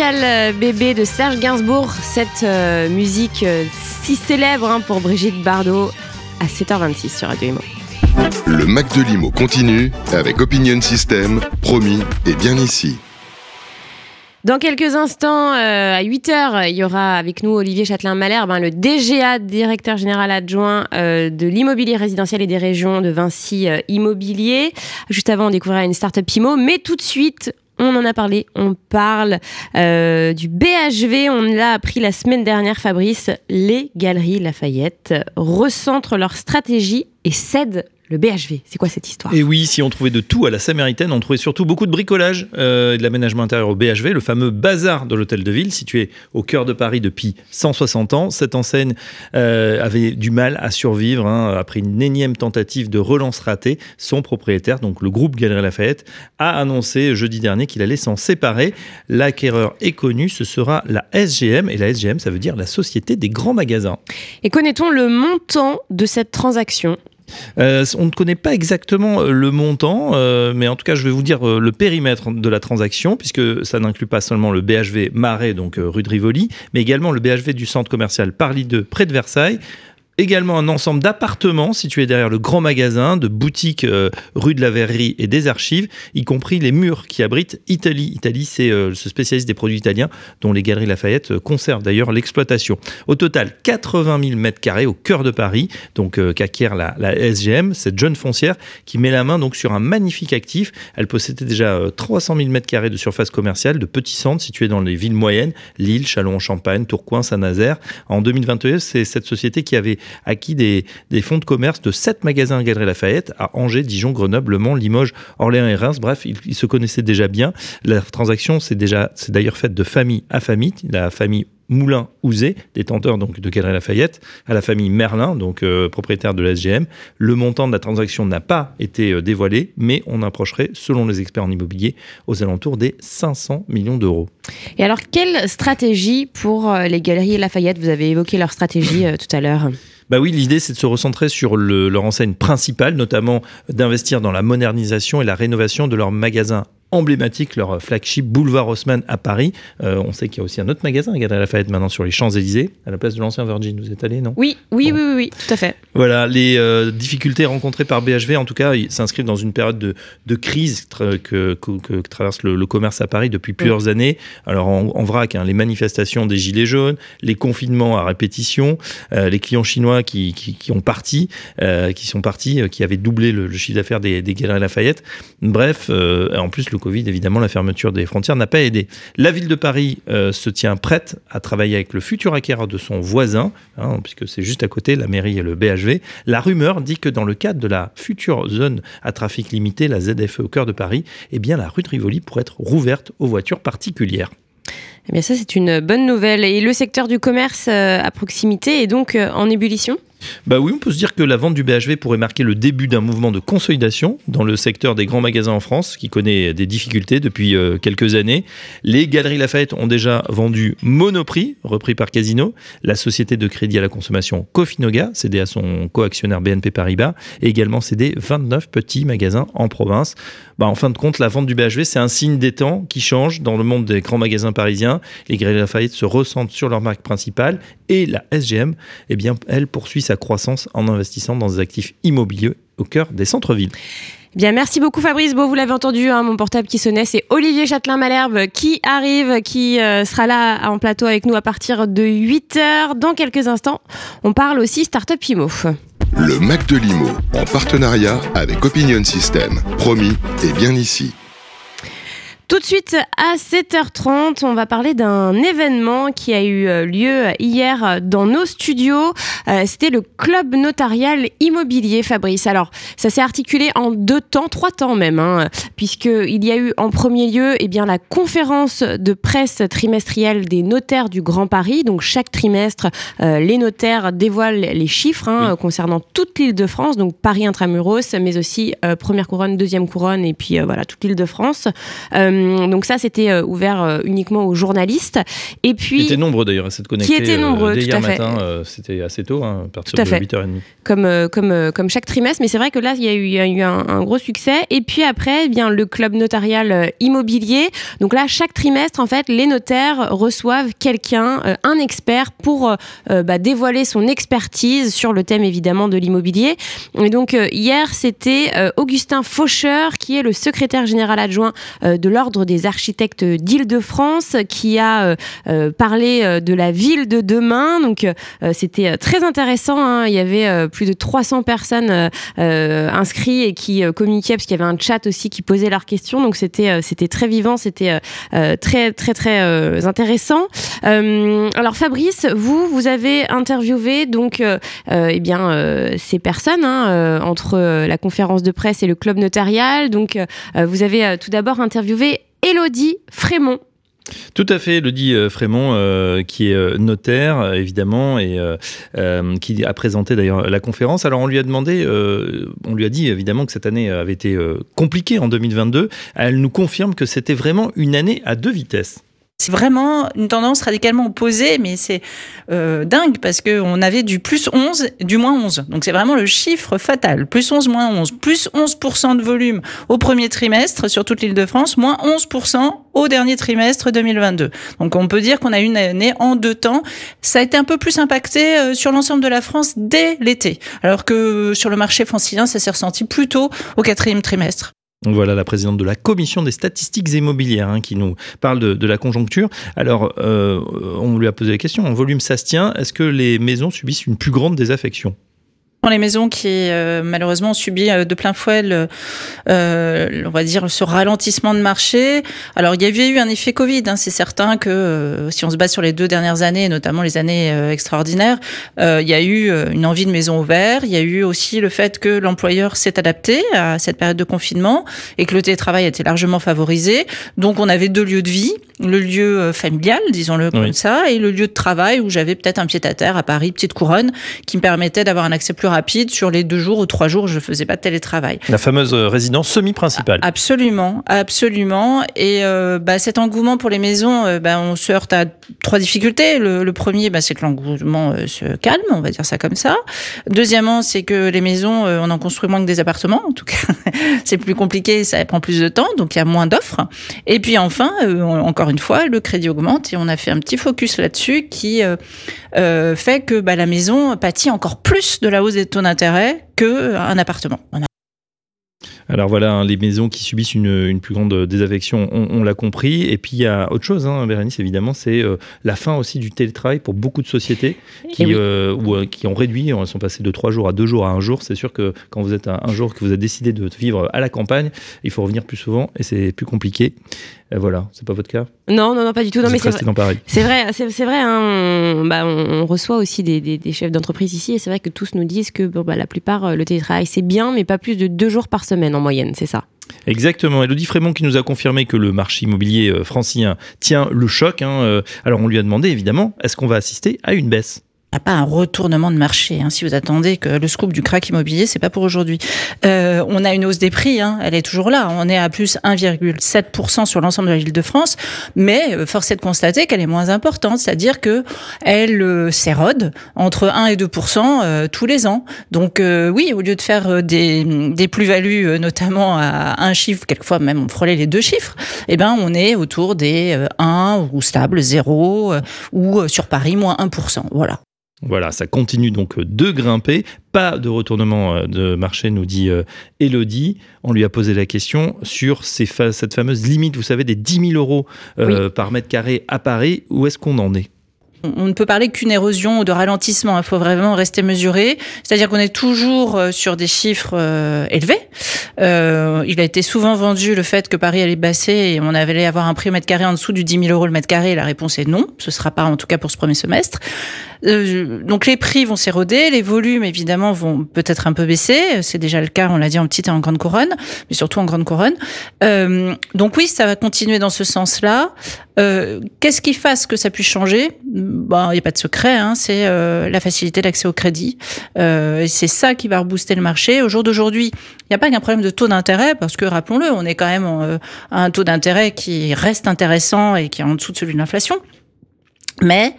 Euh, bébé de Serge Gainsbourg, cette euh, musique euh, si célèbre hein, pour Brigitte Bardot. à 7h26 sur Radio Imo. Le Mac de Limo continue avec Opinion System, promis et bien ici. Dans quelques instants, euh, à 8h, il y aura avec nous Olivier Châtelain-Malherbe, hein, le DGA, directeur général adjoint euh, de l'immobilier résidentiel et des régions de Vinci euh, Immobilier. Juste avant, on découvrira une start-up PIMO, mais tout de suite, on en a parlé, on parle du BHV, on l'a appris la semaine dernière, Fabrice, les galeries Lafayette recentrent leur stratégie et cèdent le BHV, c'est quoi cette histoire Et oui, si on trouvait de tout à la Saméritaine, on trouvait surtout beaucoup de bricolage euh, et de l'aménagement intérieur au BHV, le fameux bazar de l'hôtel de ville, situé au cœur de Paris depuis 160 ans. Cette enseigne euh, avait du mal à survivre hein, après une énième tentative de relance ratée. Son propriétaire, donc le groupe Galerie Lafayette, a annoncé jeudi dernier qu'il allait s'en séparer. L'acquéreur est connu, ce sera la SGM, et la SGM, ça veut dire la Société des grands magasins. Et connaît-on le montant de cette transaction? Euh, on ne connaît pas exactement euh, le montant, euh, mais en tout cas, je vais vous dire le périmètre de la transaction, puisque ça n'inclut pas seulement le BHV Marais, donc rue de Rivoli, mais également le BHV du centre commercial Parly 2 près de Versailles, également un ensemble d'appartements situés derrière le grand magasin, de boutiques euh, rue de la Verrerie et des archives, y compris les murs qui abritent Italie. Italie, c'est euh, ce spécialiste des produits italiens dont les Galeries Lafayette euh, conservent d'ailleurs l'exploitation. Au total, 80 000 mètres carrés au cœur de Paris, donc qu'acquiert la, SGM, cette jeune foncière qui met la main donc sur un magnifique actif. Elle possédait déjà 300 000 mètres carrés de surface commerciale, de petits centres situés dans les villes moyennes, Lille, Châlons-en-Champagne, Tourcoing, Saint-Nazaire. En 2021, c'est cette société qui avait acquis des, fonds de commerce de sept magasins à Galerie Lafayette à Angers, Dijon, Grenoble, Le Mans, Limoges, Orléans et Reims. Bref, ils, se connaissaient déjà bien. La transaction, c'est déjà, c'est d'ailleurs faite de famille à famille. La famille Moulin Ouzé, détenteur donc de Galerie Lafayette, à la famille Merlin, donc euh, propriétaire de la SGM. Le montant de la transaction n'a pas été euh, dévoilé, mais on approcherait, selon les experts en immobilier, aux alentours des 500 millions d'euros. Et alors, quelle stratégie pour euh, les Galeries Lafayette? Vous avez évoqué leur stratégie tout à l'heure. Bah oui, l'idée c'est de se recentrer sur leur enseigne principale, notamment d'investir dans la modernisation et la rénovation de leurs magasins emblématique, leur flagship Boulevard Haussmann à Paris. Euh, on sait qu'il y a aussi un autre magasin à Galerie Lafayette maintenant sur les Champs-Élysées, à la place de l'ancien Virgin. Vous êtes allé, non? Oui oui, oui, oui, tout à fait. Voilà, les euh, difficultés rencontrées par BHV, en tout cas, s'inscrivent dans une période de, de crise que, que, traverse le, commerce à Paris depuis plusieurs mm. années. Alors, en, vrac, hein, les manifestations des Gilets jaunes, les confinements à répétition, euh, les clients chinois qui, qui, ont parti, qui sont partis, qui avaient doublé le, chiffre d'affaires des, des Galeries Lafayette. Bref, en plus, le Covid, évidemment, la fermeture des frontières n'a pas aidé. La ville de Paris euh, se tient prête à travailler avec le futur acquéreur de son voisin, hein, puisque c'est juste à côté, la mairie et le BHV. La rumeur dit que dans le cadre de la future zone à trafic limité, la ZFE au cœur de Paris, eh bien, la rue de Rivoli pourrait être rouverte aux voitures particulières. Eh bien ça, c'est une bonne nouvelle. Et le secteur du commerce euh, à proximité est donc euh, en ébullition bah oui, on peut se dire que la vente du BHV pourrait marquer le début d'un mouvement de consolidation dans le secteur des grands magasins en France, qui connaît des difficultés depuis euh, quelques années. Les Galeries Lafayette ont déjà vendu Monoprix, repris par Casino, la société de crédit à la consommation Cofinoga, cédée à son co-actionnaire BNP Paribas, et également cédé 29 petits magasins en province. Bah, en fin de compte, la vente du BHV, c'est un signe des temps qui change dans le monde des grands magasins parisiens. Les Galeries Lafayette se ressentent sur leur marque principale et la SGM, eh bien, elle poursuit sa croissance en investissant dans des actifs immobiliers au cœur des centres-villes. Bien, merci beaucoup Fabrice Beau, vous l'avez entendu, hein, mon portable qui sonnait, c'est Olivier Châtelain-Malherbe qui arrive, qui euh, sera là en plateau avec nous à partir de 8h. Dans quelques instants, on parle aussi Startup Imo. Le Mac de Limo, en partenariat avec Opinion System. Promis, et bien ici. Tout de suite à 7h30, on va parler d'un événement qui a eu euh, lieu hier dans nos studios. Euh, c'était le club notarial immobilier Fabrice. Alors, ça s'est articulé en deux temps, trois temps même, hein, puisqu'il y a eu en premier lieu eh bien, la conférence de presse trimestrielle des notaires du Grand Paris. Donc, chaque trimestre, euh, les notaires dévoilent les chiffres hein, concernant toute l'île de France, donc Paris intramuros, mais aussi première couronne, deuxième couronne, et puis voilà, toute l'île de France. Donc ça, c'était ouvert uniquement aux journalistes. Et puis, Qui étaient nombreux d'ailleurs à cette connecter. Qui étaient nombreux, dès tout hier à fait. matin, c'était assez tôt, hein, à partir Tout à de fait. 8h30. comme, euh, comme, euh, comme chaque trimestre. Mais c'est vrai que là, il y a eu, il y a eu un, un gros succès. Et puis après, eh bien, le club notarial euh, immobilier. Donc là, chaque trimestre, en fait, les notaires reçoivent quelqu'un, euh, un expert, pour euh, euh, bah, dévoiler son expertise sur le thème évidemment de l'immobilier. Et donc euh, hier, c'était euh, Augustin Faucheur, qui est le secrétaire général adjoint euh, de l'Ordre des architectes d'Île-de-France, qui a euh, euh, parlé euh, de la ville de demain. Donc c'était très intéressant. hein. Il y avait plus de 300 personnes inscrites et qui communiquaient parce qu'il y avait un chat aussi qui posait leurs questions. Donc c'était c'était très vivant, c'était très très très intéressant. Alors Fabrice, vous vous avez interviewé donc eh bien ces personnes hein, entre la conférence de presse et le club notarial. Donc vous avez tout d'abord interviewé Elodie Frémont. Tout à fait, Elodie euh, Frémont, euh, qui est euh, notaire, évidemment, et qui a présenté d'ailleurs la conférence. Alors, on lui a demandé, on lui a dit évidemment que cette année avait été compliquée en 2022. Elle nous confirme que c'était vraiment une année à deux vitesses. C'est vraiment une tendance radicalement opposée, mais c'est euh, dingue parce qu'on avait du plus 11, du moins 11. Donc c'est vraiment le chiffre fatal. Plus 11, moins 11. Plus 11% de volume au premier trimestre sur toute l'île de France, moins 11% au dernier trimestre 2022. Donc on peut dire qu'on a eu une année en deux temps. Ça a été un peu plus impacté euh, sur l'ensemble de la France dès l'été, alors que sur le marché francilien, ça s'est ressenti plutôt au quatrième trimestre. Voilà la présidente de la commission des statistiques immobilières hein, qui nous parle de, de la conjoncture. Alors, euh, on lui a posé la question, en volume ça se tient, est-ce que les maisons subissent une plus grande désaffection? Dans les maisons qui euh, malheureusement ont subi euh, de plein fouet le, euh, on va dire ce ralentissement de marché. Alors il y avait eu un effet Covid, hein, c'est certain que si on se base sur les deux dernières années, notamment les années extraordinaires, il y a eu une envie de maison ouverte. Il y a eu aussi le fait que l'employeur s'est adapté à cette période de confinement et que le télétravail a été largement favorisé. Donc on avait deux lieux de vie, le lieu familial, disons-le comme ça, et le lieu de travail où j'avais peut-être un pied à terre à Paris, petite couronne, qui me permettait d'avoir un accès plus rapide sur les deux jours ou trois jours je faisais pas de télétravail. La fameuse euh, résidence semi-principale. Absolument, absolument. Et euh, bah, cet engouement pour les maisons, euh, bah, on se heurte à trois difficultés. Le, le premier, bah, c'est que l'engouement euh, se calme, on va dire ça comme ça. Deuxièmement, c'est que les maisons, on en construit moins que des appartements. En tout cas, c'est plus compliqué, ça prend plus de temps, donc il y a moins d'offres. Et puis enfin, encore une fois, le crédit augmente et on a fait un petit focus là-dessus qui fait que bah, la maison pâtit encore plus de la hausse des taux d'intérêt qu'un appartement. Alors voilà, hein, les maisons qui subissent une, une plus grande désaffection, on, on l'a compris. Et puis il y a autre chose, hein, Bérénice, évidemment, c'est euh, la fin aussi du télétravail pour beaucoup de sociétés qui, Eh oui. euh, ou, euh, qui ont réduit, elles sont passées de trois jours à deux jours à un jour. C'est sûr que quand vous êtes un jour que vous avez décidé de vivre à la campagne, il faut revenir plus souvent et c'est plus compliqué. Voilà, c'est pas votre cas Non, non, non, pas du tout. Non, Vous mais c'est dans Paris. C'est vrai, c'est vrai. hein, on, bah, on, on reçoit aussi des, des- des chefs d'entreprise ici, et c'est vrai que tous nous disent que bon, bah, la plupart euh, le télétravail c'est bien, mais pas plus de deux jours par semaine en moyenne, c'est ça? Exactement. Elodie Frémont qui nous a confirmé que le marché immobilier euh, francilien tient le choc. hein. Euh, Alors on lui a demandé évidemment, est-ce qu'on va assister à une baisse? Pas un retournement de marché. hein. Si vous attendez que le scoop du crack immobilier, c'est pas pour aujourd'hui. Euh, on a une hausse des prix, hein. elle est toujours là. On est à plus 1,7% sur l'ensemble de la ville de France, mais euh, force est de constater qu'elle est moins importante, c'est-à-dire que elle euh, s'érode entre 1 et 2% euh, tous les ans. Donc oui, au lieu de faire des, plus-values, notamment à un chiffre, quelquefois même on frôlait les deux chiffres, eh ben on est autour des euh, 1 ou stable 0 euh, ou sur Paris moins 1%. Voilà. Voilà, ça continue donc de grimper. Pas de retournement euh, de marché, nous dit euh, Elodie. On lui a posé la question sur ces fa- cette fameuse limite, vous savez, des 10 000 euros euh, par mètre carré à Paris. Où est-ce qu'on en est? On ne peut parler qu'une érosion ou de ralentissement. Il faut vraiment rester mesuré. C'est-à-dire qu'on est toujours euh, sur des chiffres euh, élevés. Euh, il a été souvent vendu le fait que Paris allait basser et on allait avoir un prix au mètre carré en dessous du 10 000 euros le mètre carré. La réponse est non. Ce sera pas en tout cas pour ce premier semestre. Donc les prix vont s'éroder, les volumes évidemment vont peut-être un peu baisser. C'est déjà le cas, on l'a dit en petite et en grande couronne, mais surtout en grande couronne. Donc oui, ça va continuer dans ce sens-là. Qu'est-ce qui fasse que ça puisse changer? Bon, il n'y a pas de secret, hein, c'est la facilité d'accès au crédit. et c'est ça qui va rebooster le marché. Au jour d'aujourd'hui, il n'y a pas qu'un problème de taux d'intérêt, parce que rappelons-le, on est quand même à un taux d'intérêt qui reste intéressant et qui est en dessous de celui de l'inflation. Mais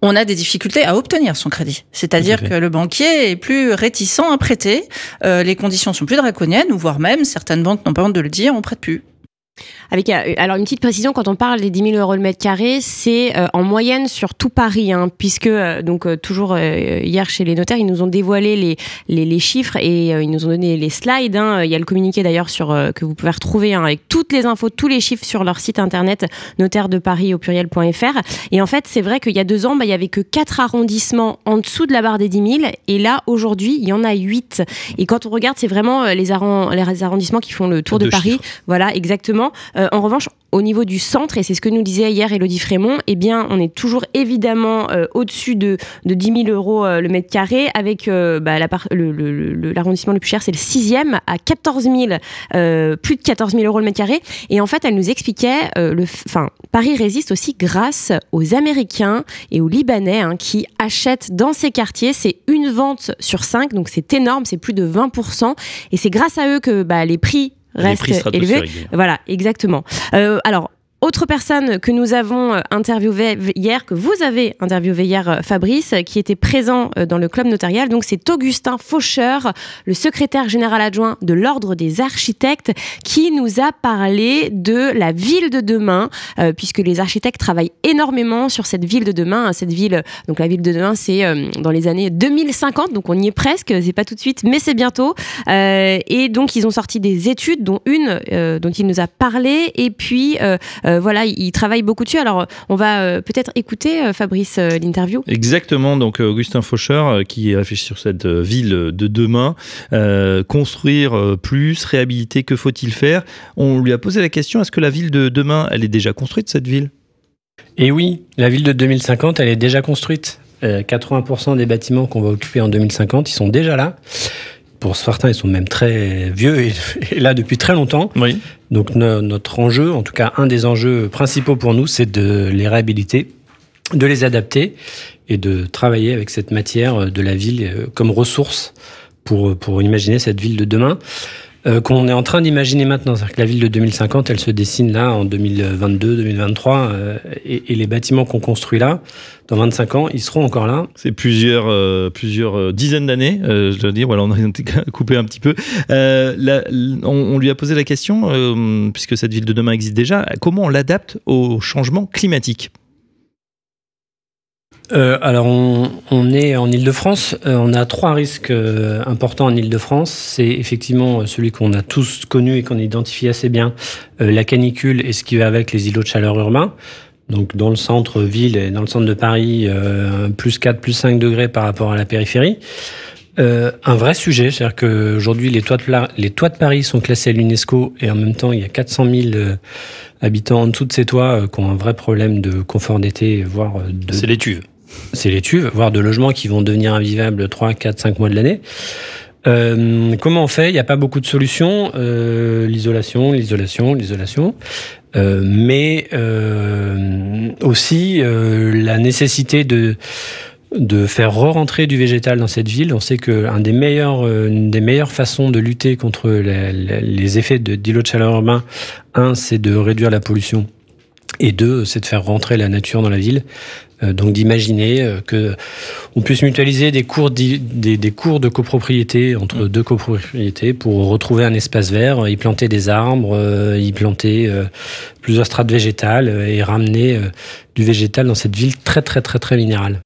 on a des difficultés à obtenir son crédit. C'est-à-dire que le banquier est plus réticent à prêter, euh, les conditions sont plus draconiennes, ou voire même, certaines banques n'ont pas honte de le dire, on prête plus. Avec, euh, alors une petite précision, quand on parle des 10 000 euros le mètre carré, c'est euh, en moyenne sur tout Paris, hein, puisque euh, donc toujours hier chez les notaires, ils nous ont dévoilé les, les, les chiffres et ils nous ont donné les slides. Hein. il y a le communiqué d'ailleurs sur que vous pouvez retrouver hein, avec toutes les infos, tous les chiffres sur leur site internet notaire de Paris au pluriel.fr. Et en fait, c'est vrai qu'il y a deux ans, bah, il y avait que quatre arrondissements en dessous de la barre des 10 000, et là aujourd'hui, il y en a 8. Et quand on regarde, c'est vraiment les, les arrondissements qui font le tour de, Paris. Voilà, exactement. Euh, en revanche, au niveau du centre, et c'est ce que nous disait hier Elodie Frémont, eh on est toujours évidemment euh, au-dessus de, de 10 000 euros euh, le mètre carré, avec bah, l'arrondissement le, plus cher, c'est le sixième, à 14 000, plus de 14 000 euros le mètre carré. Et en fait, elle nous expliquait, Paris résiste aussi grâce aux Américains et aux Libanais hein, qui achètent dans ces quartiers. C'est une vente sur cinq, donc c'est énorme, c'est plus de 20%. Et c'est grâce à eux que bah, les prix reste élevé. Voilà, exactement. Euh, alors, autre personne que nous avons euh, interviewé hier, que vous avez interviewé hier, euh, Fabrice, qui était présent euh, dans le club notarial, donc c'est Augustin Faucheur, le secrétaire général adjoint de l'Ordre des architectes, qui nous a parlé de la ville de demain, puisque les architectes travaillent énormément sur cette ville de demain. Hein, cette ville, donc la ville de demain, c'est dans les années 2050, donc on y est presque, c'est pas tout de suite, mais c'est bientôt. et donc ils ont sorti des études, dont une dont il nous a parlé, et puis voilà, il, travaille beaucoup dessus. Alors, on va euh, peut-être écouter, euh, Fabrice, l'interview. Exactement. Donc, Augustin Faucheur, qui réfléchit sur cette ville de demain, construire plus, réhabiliter, que faut-il faire? On lui a posé la question est-ce que la ville de demain, elle est déjà construite, cette ville? Et oui, la ville de 2050, elle est déjà construite. 80% des bâtiments qu'on va occuper en 2050, ils sont déjà là. Pour certains, ils sont même très vieux et, là depuis très longtemps. Oui. Donc notre enjeu, en tout cas un des enjeux principaux pour nous, c'est de les réhabiliter, de les adapter et de travailler avec cette matière de la ville euh, comme ressource pour, pour imaginer cette ville de demain. Euh, qu'on est en train d'imaginer maintenant. C'est-à-dire que la ville de 2050, elle se dessine là en 2022, 2023, euh, et, les bâtiments qu'on construit là, dans 25 ans, ils seront encore là. C'est plusieurs, euh, plusieurs dizaines d'années, je dois dire. Voilà, on a coupé un petit peu. On, on, lui a posé la question, puisque cette ville de demain existe déjà, comment on l'adapte au changement climatique? Euh, alors, on, est en Ile-de-France. Euh, on a trois risques euh, importants en Ile-de-France. C'est effectivement celui qu'on a tous connu et qu'on identifie assez bien, la canicule et ce qui va avec les îlots de chaleur urbains. Donc, dans le centre-ville et dans le centre de Paris, plus 4, plus 5 degrés par rapport à la périphérie. un vrai sujet, c'est-à-dire qu'aujourd'hui, les, toits de les toits de Paris sont classés à l'UNESCO et en même temps, il y a 400 000 habitants en dessous de ces toits qui ont un vrai problème de confort d'été, voire de... C'est l'étuve c'est les tuves, voire de logements qui vont devenir invivables 3, 4, 5 mois de l'année. Euh, comment on fait? Il n'y a pas beaucoup de solutions. Euh, l'isolation, l'isolation, l'isolation. Euh, mais aussi la nécessité de de faire re-rentrer du végétal dans cette ville. On sait qu'une des meilleures, des meilleures façons de lutter contre les, effets d'îlots de chaleur urbain, c'est de réduire la pollution et deux, c'est de faire rentrer la nature dans la ville. Euh, donc d'imaginer euh, que on puisse mutualiser des cours, des, des cours de copropriété entre mm. deux copropriétés pour retrouver un espace vert, y planter des arbres, euh, y planter plusieurs strates végétales et ramener du végétal dans cette ville très très très très minérale.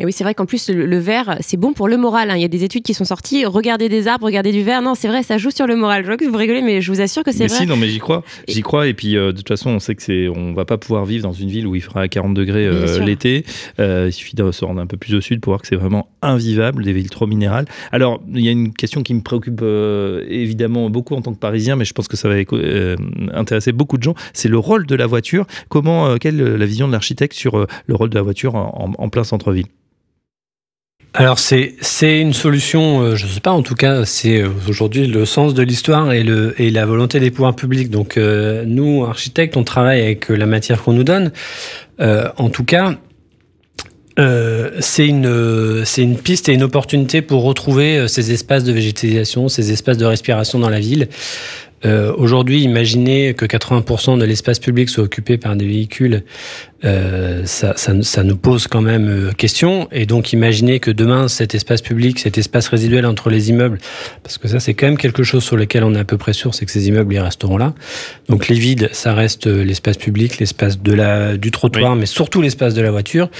Et oui, c'est vrai qu'en plus, le, verre, c'est bon pour le moral. Hein. Il y a des études qui sont sorties. Regardez des arbres, regardez du verre. Non, c'est vrai, ça joue sur le moral. Je vois que vous rigolez, mais je vous assure que c'est vrai. Si, non, mais j'y crois. J'y crois. Et puis, euh, de toute façon, on sait que c'est, on va pas pouvoir vivre dans une ville où il fera 40 degrés euh, l'été. Euh, il suffit de se rendre un peu plus au sud pour voir que c'est vraiment invivable, des villes trop minérales. Alors, il y a une question qui me préoccupe évidemment beaucoup en tant que Parisien, mais je pense que ça va intéresser beaucoup de gens. C'est le rôle de la voiture. Comment, quelle est la vision de l'architecte sur le rôle de la voiture en plein centre-ville? Alors c'est c'est une solution, euh, je ne sais pas en tout cas, c'est euh, aujourd'hui le sens de l'histoire et le et la volonté des pouvoirs publics. Donc euh, nous architectes, on travaille avec la matière qu'on nous donne. en tout cas, euh, c'est une, c'est une piste et une opportunité pour retrouver euh, ces espaces de végétalisation, ces espaces de respiration dans la ville. Euh, Aujourd'hui, imaginez que 80% de l'espace public soit occupé par des véhicules, euh, ça, ça, ça, nous pose quand même euh, question. Et donc, imaginez que demain, cet espace public, cet espace résiduel entre les immeubles, parce que ça, c'est quand même quelque chose sur lequel on est à peu près sûr, c'est que ces immeubles, ils resteront là. Donc, les vides, ça reste euh, l'espace public, l'espace de la, du trottoir, oui. mais surtout l'espace de la voiture,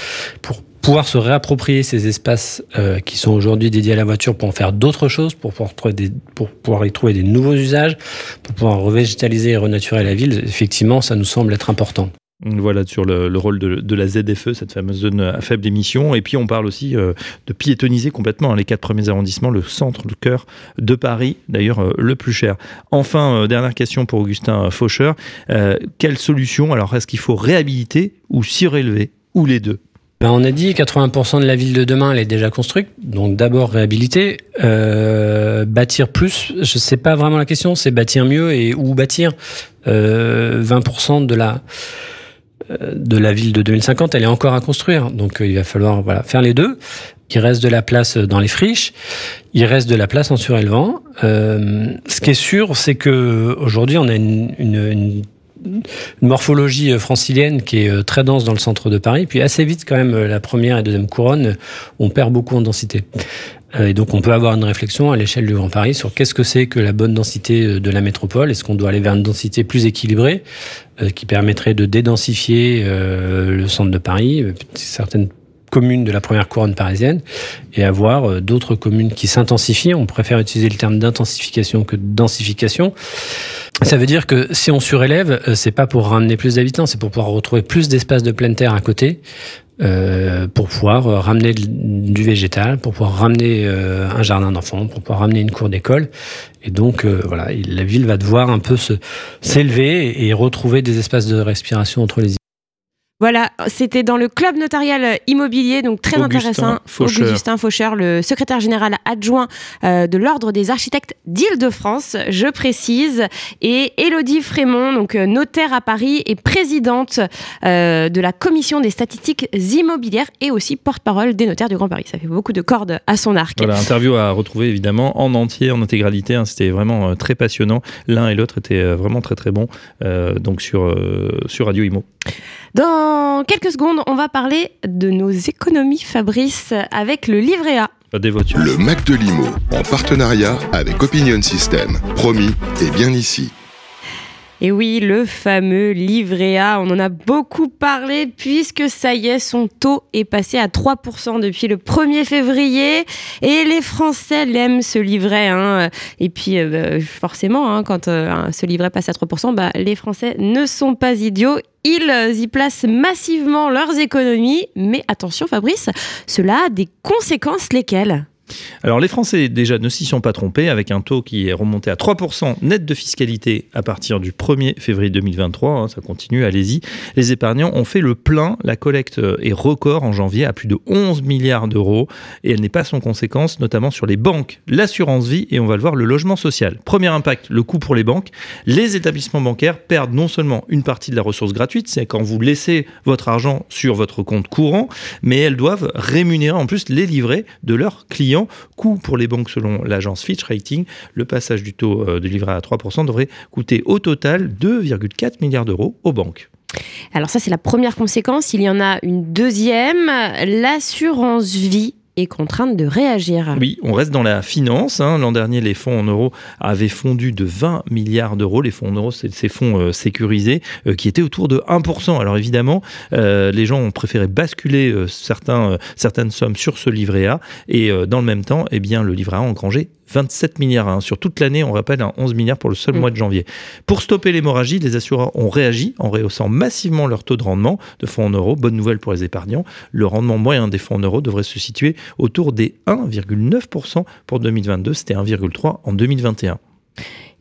pour pouvoir se réapproprier ces espaces euh, qui sont aujourd'hui dédiés à la voiture pour en faire d'autres choses, pour pouvoir, trouver des, y trouver des nouveaux usages, pour pouvoir revégétaliser et renaturer la ville, effectivement, ça nous semble être important. Voilà sur le, le rôle de, la ZFE, cette fameuse zone à faible émission. Et puis on parle aussi euh, de piétoniser complètement hein, les quatre premiers arrondissements, le centre, le cœur de Paris, d'ailleurs euh, le plus cher. Enfin, dernière question pour Augustin Faucheur. quelle solution Alors est-ce qu'il faut réhabiliter ou surélever ou les deux? Ben on a dit 80% de la ville de demain elle est déjà construite, donc d'abord réhabiliter, euh, bâtir plus. Je sais pas vraiment la question, c'est bâtir mieux et où bâtir. Euh, 20% de la de la ville de 2050, elle est encore à construire, donc euh, il va falloir voilà faire les deux. Il reste de la place dans les friches, il reste de la place en surélevant. Euh, ce qui est sûr, c'est que aujourd'hui on a une, une, une une morphologie francilienne qui est très dense dans le centre de Paris, puis assez vite quand même la première et deuxième couronne, on perd beaucoup en densité. Et donc on peut avoir une réflexion à l'échelle du Grand Paris sur qu'est-ce que c'est que la bonne densité de la métropole. Est-ce qu'on doit aller vers une densité plus équilibrée euh, qui permettrait de dédensifier euh, le centre de Paris, certaines communes de la première couronne parisienne et avoir d'autres communes qui s'intensifient. On préfère utiliser le terme d'intensification que de densification. Ça veut dire que si on surélève, c'est pas pour ramener plus d'habitants, c'est pour pouvoir retrouver plus d'espace de pleine terre à côté, euh, pour pouvoir ramener du végétal, pour pouvoir ramener euh, un jardin d'enfants, pour pouvoir ramener une cour d'école. Et donc, euh, voilà, la ville va devoir un peu s'élever et retrouver des espaces de respiration entre les voilà, c'était dans le club notarial immobilier, donc très Augustin intéressant. Faucheur. Augustin Faucheur, le secrétaire général adjoint euh, de l'Ordre des architectes d'Île-de-France, je précise, et Élodie Frémont, donc euh, notaire à Paris et présidente euh, de la commission des statistiques immobilières et aussi porte-parole des notaires du Grand Paris. Ça fait beaucoup de cordes à son arc. Voilà, interview à retrouver évidemment en entier, en intégralité. Hein, C'était vraiment euh, très passionnant. L'un et l'autre étaient euh, vraiment très très bons. Euh, donc sur, sur Radio Imo. Dans quelques secondes, on va parler de nos économies, Fabrice, avec le livret A. Des voitures. Le Mac de Limo, en partenariat avec Opinion System. Promis, et bien ici. Et oui, le fameux livret A, on en a beaucoup parlé puisque ça y est, son taux est passé à 3% depuis le 1er février et les Français l'aiment ce livret. Hein. Et puis euh, forcément, hein, quand euh, ce livret passe à 3%, bah, les Français ne sont pas idiots. Ils y placent massivement leurs économies. Mais attention Fabrice, cela a des conséquences lesquelles? Alors les Français déjà ne s'y sont pas trompés avec un taux qui est remonté à 3% net de fiscalité à partir du 1er février 2023, hein, ça continue, allez-y. Les épargnants ont fait le plein, la collecte est record en janvier à plus de 11 milliards d'euros et elle n'est pas sans conséquence notamment sur les banques, l'assurance vie et on va le voir le logement social. Premier impact, le coût pour les banques. Les établissements bancaires perdent non seulement une partie de la ressource gratuite, c'est quand vous laissez votre argent sur votre compte courant, mais elles doivent rémunérer en plus les livrets de leurs clients Coût pour les banques selon l'agence Fitch Rating, le passage du taux de livret à 3% devrait coûter au total 2,4 milliards d'euros aux banques. Alors ça c'est la première conséquence, il y en a une deuxième, l'assurance vie est contrainte de réagir. Oui, on reste dans la finance. Hein. L'an dernier, les fonds en euros avaient fondu de 20 milliards d'euros. Les fonds en euros, c'est ces fonds euh, sécurisés euh, qui étaient autour de 1%. Alors évidemment, euh, les gens ont préféré basculer certains, certaines sommes sur ce livret A. Et dans le même temps, eh bien, le livret A a engrangé 27 milliards. Hein. Sur toute l'année, on rappelle un 11 milliards pour le seul mmh. mois de janvier. Pour stopper l'hémorragie, les assureurs ont réagi en rehaussant massivement leur taux de rendement de fonds en euros. Bonne nouvelle pour les épargnants. Le rendement moyen des fonds en euros devrait se situer autour des 1,9% pour 2022. C'était 1,3% en 2021.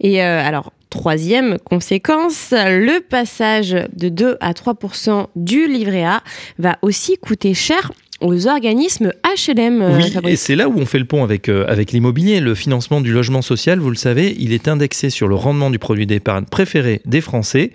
Et euh, alors, troisième conséquence, le passage de 2 à 3% du livret A va aussi coûter cher aux organismes HLM. Oui, Fabrice. et c'est là où on fait le pont avec, euh, avec l'immobilier. Le financement du logement social, vous le savez, il est indexé sur le rendement du produit d'épargne préféré des Français.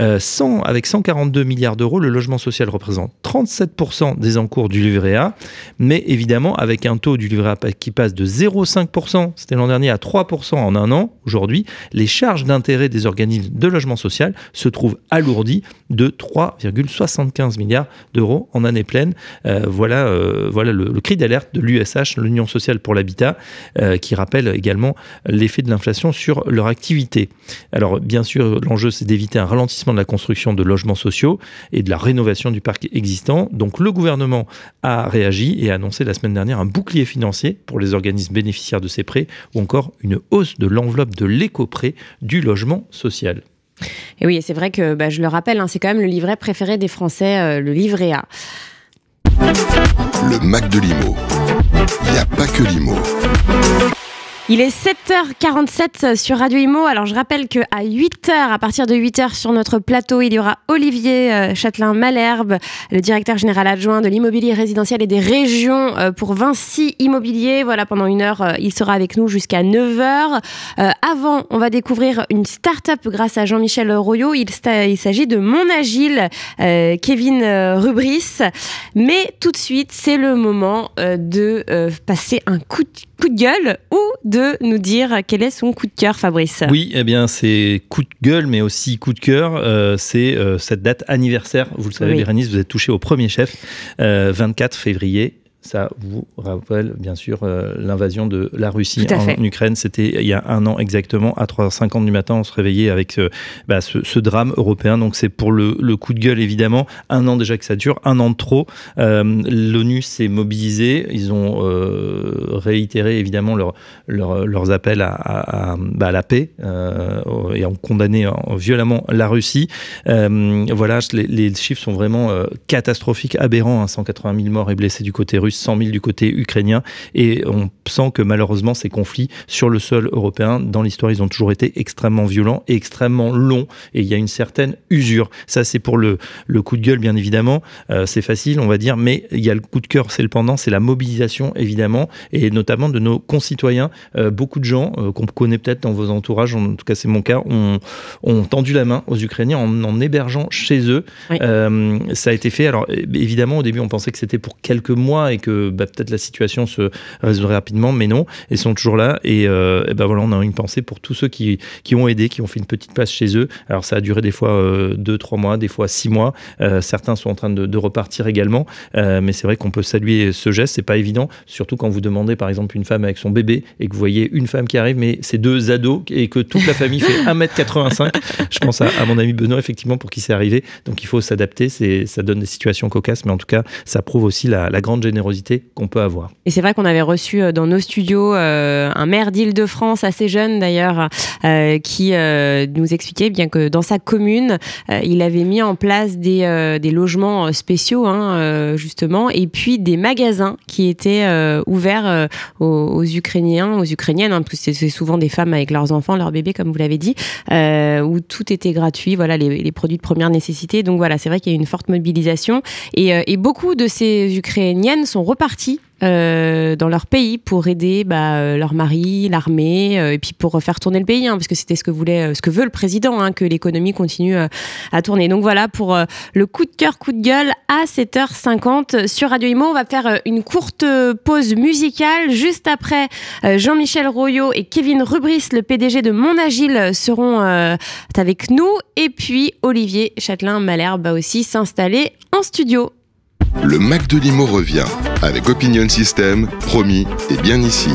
Euh, 100, avec 142 milliards d'euros, le logement social représente 37% des encours du livret A, mais évidemment avec un taux du livret A qui passe de 0,5%, c'était l'an dernier, à 3% en un an, aujourd'hui, les charges d'intérêt des organismes de logement social se trouvent alourdies de 3,75 milliards d'euros en année pleine. Euh, voilà, euh, voilà le, le cri d'alerte de l'USH, l'Union sociale pour l'habitat, qui rappelle également l'effet de l'inflation sur leur activité. Alors bien sûr, l'enjeu c'est d'éviter un ralentissement de la construction de logements sociaux et de la rénovation du parc existant. Donc le gouvernement a réagi et a annoncé la semaine dernière un bouclier financier pour les organismes bénéficiaires de ces prêts ou encore une hausse de l'enveloppe de l'éco-prêt du logement social. Et oui, c'est vrai que bah, je le rappelle, hein, c'est quand même le livret préféré des Français, euh, le livret A. Le Mac de l'IMO. Il n'y a pas que l'IMO. Il est 7h47 sur Radio Imo. Alors je rappelle que à 8h, à partir de 8h sur notre plateau, il y aura Olivier euh, Châtelain-Malherbe, le directeur général adjoint de l'immobilier résidentiel et des régions euh, pour Vinci Immobilier. Voilà, pendant une heure, euh, il sera avec nous jusqu'à 9h. avant, on va découvrir une start-up grâce à Jean-Michel Royot. Il, il s'agit de Mon Agile, Kevin Rubris. Mais tout de suite, c'est le moment de passer un coup de, coup de gueule ou de nous dire quel est son coup de cœur, Fabrice. Oui, eh bien, c'est coup de gueule, mais aussi coup de cœur. Euh, c'est euh, cette date anniversaire. Vous le savez, Oui. Bérénice, vous êtes touché au premier chef, euh, 24 février. Ça vous rappelle bien sûr euh, l'invasion de la Russie en fait. Ukraine. C'était il y a un an exactement, à 3h50 du matin, on se réveillait avec euh, bah, ce, ce drame européen. Donc c'est pour le, le coup de gueule évidemment. Un an déjà que ça dure, un an de trop. Euh, L'ONU s'est mobilisée. Ils ont euh, réitéré évidemment leur, leur- leurs appels à, à- à- bah, à la paix et ont condamné violemment la Russie. Voilà, les, les chiffres sont vraiment catastrophiques, aberrants. hein, 180 000 morts et blessés du côté russe, 100 000 du côté ukrainien. Et on sent que malheureusement, ces conflits sur le sol européen, dans l'histoire, ils ont toujours été extrêmement violents et extrêmement longs. Et il y a une certaine usure. Ça, c'est pour le, le coup de gueule, bien évidemment. Euh, c'est facile, on va dire, mais il y a le coup de cœur, c'est le pendant, c'est la mobilisation, évidemment, et notamment de nos concitoyens. Euh, beaucoup de gens euh, qu'on connaît peut-être dans vos entourages, en tout cas c'est mon cas, ont, ont tendu la main aux Ukrainiens en, en hébergeant chez eux. Oui. Ça a été fait. Alors évidemment, au début, on pensait que c'était pour quelques mois et que bah, peut-être la situation se résoudrait rapidement, mais non, ils sont toujours là. Et, euh, ben voilà, on a une pensée pour tous ceux qui, qui ont aidé, qui ont fait une petite place chez eux. Alors ça a duré des fois euh, deux, trois mois, des fois six mois. Euh, certains sont en train de, repartir également, Euh, mais c'est vrai qu'on peut saluer ce geste. C'est pas évident, surtout quand vous demandez par exemple une femme avec son bébé et que vous voyez une femme qui arrive, mais c'est deux ados et que toute la famille fait 1m85. Je pense à, mon ami Benoît effectivement pour qui c'est arrivé. Donc il faut s'adapter. Ça donne des situations cocasses, mais en tout cas ça prouve aussi la grande générosité qu'on peut avoir. Et c'est vrai qu'on avait reçu euh, dans nos studios euh, un maire d'Île-de-France, assez jeune d'ailleurs, euh, qui nous expliquait bien que dans sa commune, il avait mis en place des, des logements spéciaux, hein, justement, et puis des magasins qui étaient ouverts aux, Ukrainiens, aux Ukrainiennes, hein, parce que c'est- souvent des femmes avec leurs enfants, leurs bébés, comme vous l'avez dit, où tout était gratuit, voilà, les, produits de première nécessité. Donc voilà, c'est vrai qu'il y a une forte mobilisation. Et, et beaucoup de ces Ukrainiennes reparties euh, dans leur pays pour aider bah, euh, leur mari, l'armée, euh, et puis pour faire tourner le pays, hein, parce que c'était ce que voulait, ce que veut le président, hein, que l'économie continue à tourner. Donc voilà pour le coup de cœur, coup de gueule à 7h50 sur Radio Imo. On va faire une courte pause musicale juste après. Jean-Michel Royot et Kevin Rubris, le PDG de Mon Agile, seront avec nous, et puis Olivier Châtelain-Malherbe va aussi s'installer en studio. Le Mac de l'IMO revient avec Opinion System, promis et bien ici.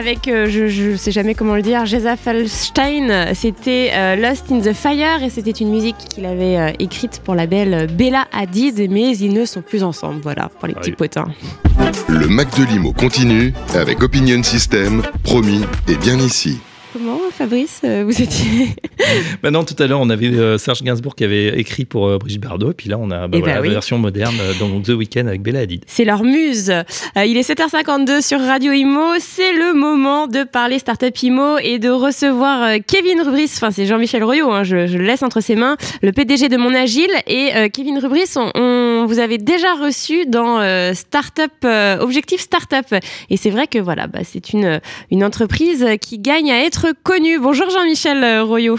Avec, euh, je, je sais jamais comment le dire, Geza Falstein. C'était euh, Lost in the Fire et c'était une musique qu'il avait euh, écrite pour la belle Bella Hadid, mais ils ne sont plus ensemble. Voilà, pour les petits oui. potins. Le Mac de Limo continue avec Opinion System, promis et bien ici. Fabrice, euh, vous étiez Maintenant, tout à l'heure, on avait euh, Serge Gainsbourg qui avait écrit pour euh, Brigitte Bardot, et puis là, on a bah, Eh voilà, bah oui. la version moderne, donc The Weeknd avec Bella Hadid. C'est leur muse. Il est 7h52 sur Radio Imo. C'est le moment de parler Startup Imo et de recevoir Kevin Rubris. Enfin, c'est Jean-Michel Royot. hein, je, je le laisse entre ses mains, le PDG de Mon Agile. Et euh, Kevin Rubris, on, on vous avait déjà reçu dans euh, Startup euh, Objectif Startup. Et c'est vrai que voilà, bah, c'est une une entreprise qui gagne à être connue. Bonjour Jean-Michel euh, Royot.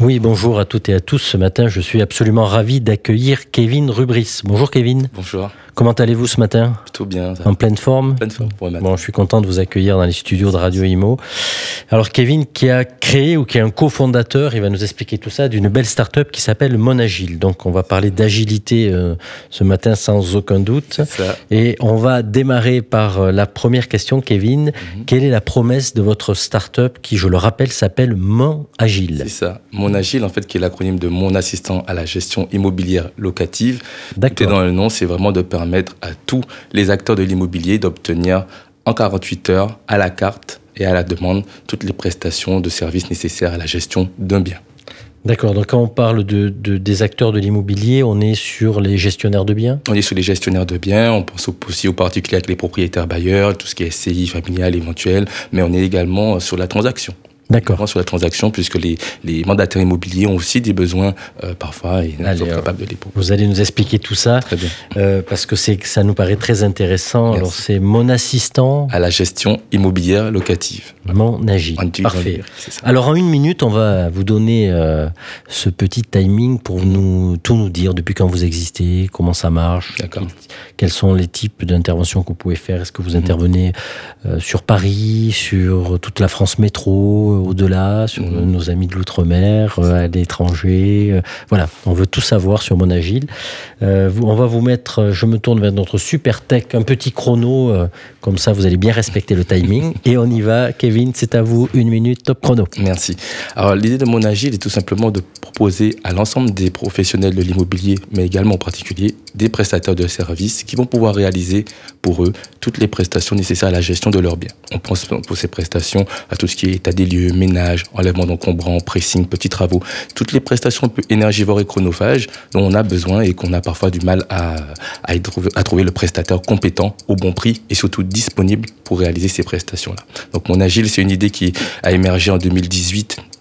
Oui, bonjour à toutes et à tous. Ce matin, je suis absolument ravi d'accueillir Kevin Rubris. Bonjour Kevin. Bonjour, Comment allez-vous ce matin? Plutôt bien. Ça. En pleine forme? Pleine forme pour. Bon, je suis content de vous accueillir dans les studios de Radio Imo. Alors Kevin, qui a créé ou qui est un cofondateur, il va nous expliquer tout ça, d'une belle start-up qui s'appelle Monagile. Donc on va parler d'agilité euh, ce matin sans aucun doute. Ça, Et on va démarrer par euh, la première question, Kevin. Mhm. Quelle est la promesse de votre start-up qui, je le rappelle, s'appelle Mon Agile c'est ça. Mon Agile, en fait, qui est l'acronyme de mon assistant à la gestion immobilière locative. Tout est D'accord. dans le nom, c'est vraiment de permettre à tous les acteurs de l'immobilier d'obtenir en 48 heures, à la carte et à la demande, toutes les prestations de services nécessaires à la gestion d'un bien. D'accord, donc quand on parle de, de- des acteurs de l'immobilier, on est sur les gestionnaires de biens? On est sur les gestionnaires de biens, on pense aussi aux particuliers avec les propriétaires bailleurs, tout ce qui est SCI familial éventuel, mais on est également sur la transaction. D'accord. Sur la transaction, puisque les, les mandataires immobiliers ont aussi des besoins euh, parfois et Allez, sommes euh, capables de les proposer. Vous allez nous expliquer tout ça Très bien. euh, parce que c'est ça nous paraît très intéressant. Merci. Alors c'est mon assistant, À la gestion immobilière locative. mon dit- Parfait. Alors en une minute, on va vous donner euh, ce petit timing pour nous tout nous dire depuis quand vous existez, comment ça marche, D'accord. quels sont les types d'interventions que vous pouvez faire. Est-ce que vous intervenez euh, sur Paris, sur toute la France métro, au-delà, sur Mhm. nos amis de l'outre-mer, euh, à l'étranger euh, Voilà, on veut tout savoir sur Mon Agile. Euh, on va vous mettre, je me tourne vers notre super tech, un petit chrono, comme ça vous allez bien respecter le timing. Et on y va, Kevin, c'est à vous, une minute, top chrono. Merci. Alors, l'idée de mon agile est tout simplement de proposer à l'ensemble des professionnels de l'immobilier, mais également en particulier des prestataires de services qui vont pouvoir réaliser pour eux toutes les prestations nécessaires à la gestion de leurs biens. On pense pour ces prestations à tout ce qui est état des lieux, ménage, enlèvement d'encombrants, pressing, petits travaux, toutes les prestations énergivores et chronophages dont on a besoin et qu'on a parfois du mal à, à, trouver, le prestataire compétent au bon prix et surtout disponible pour réaliser ces prestations-là. Donc mon agile, c'est une idée qui a émergé en 2018 euh,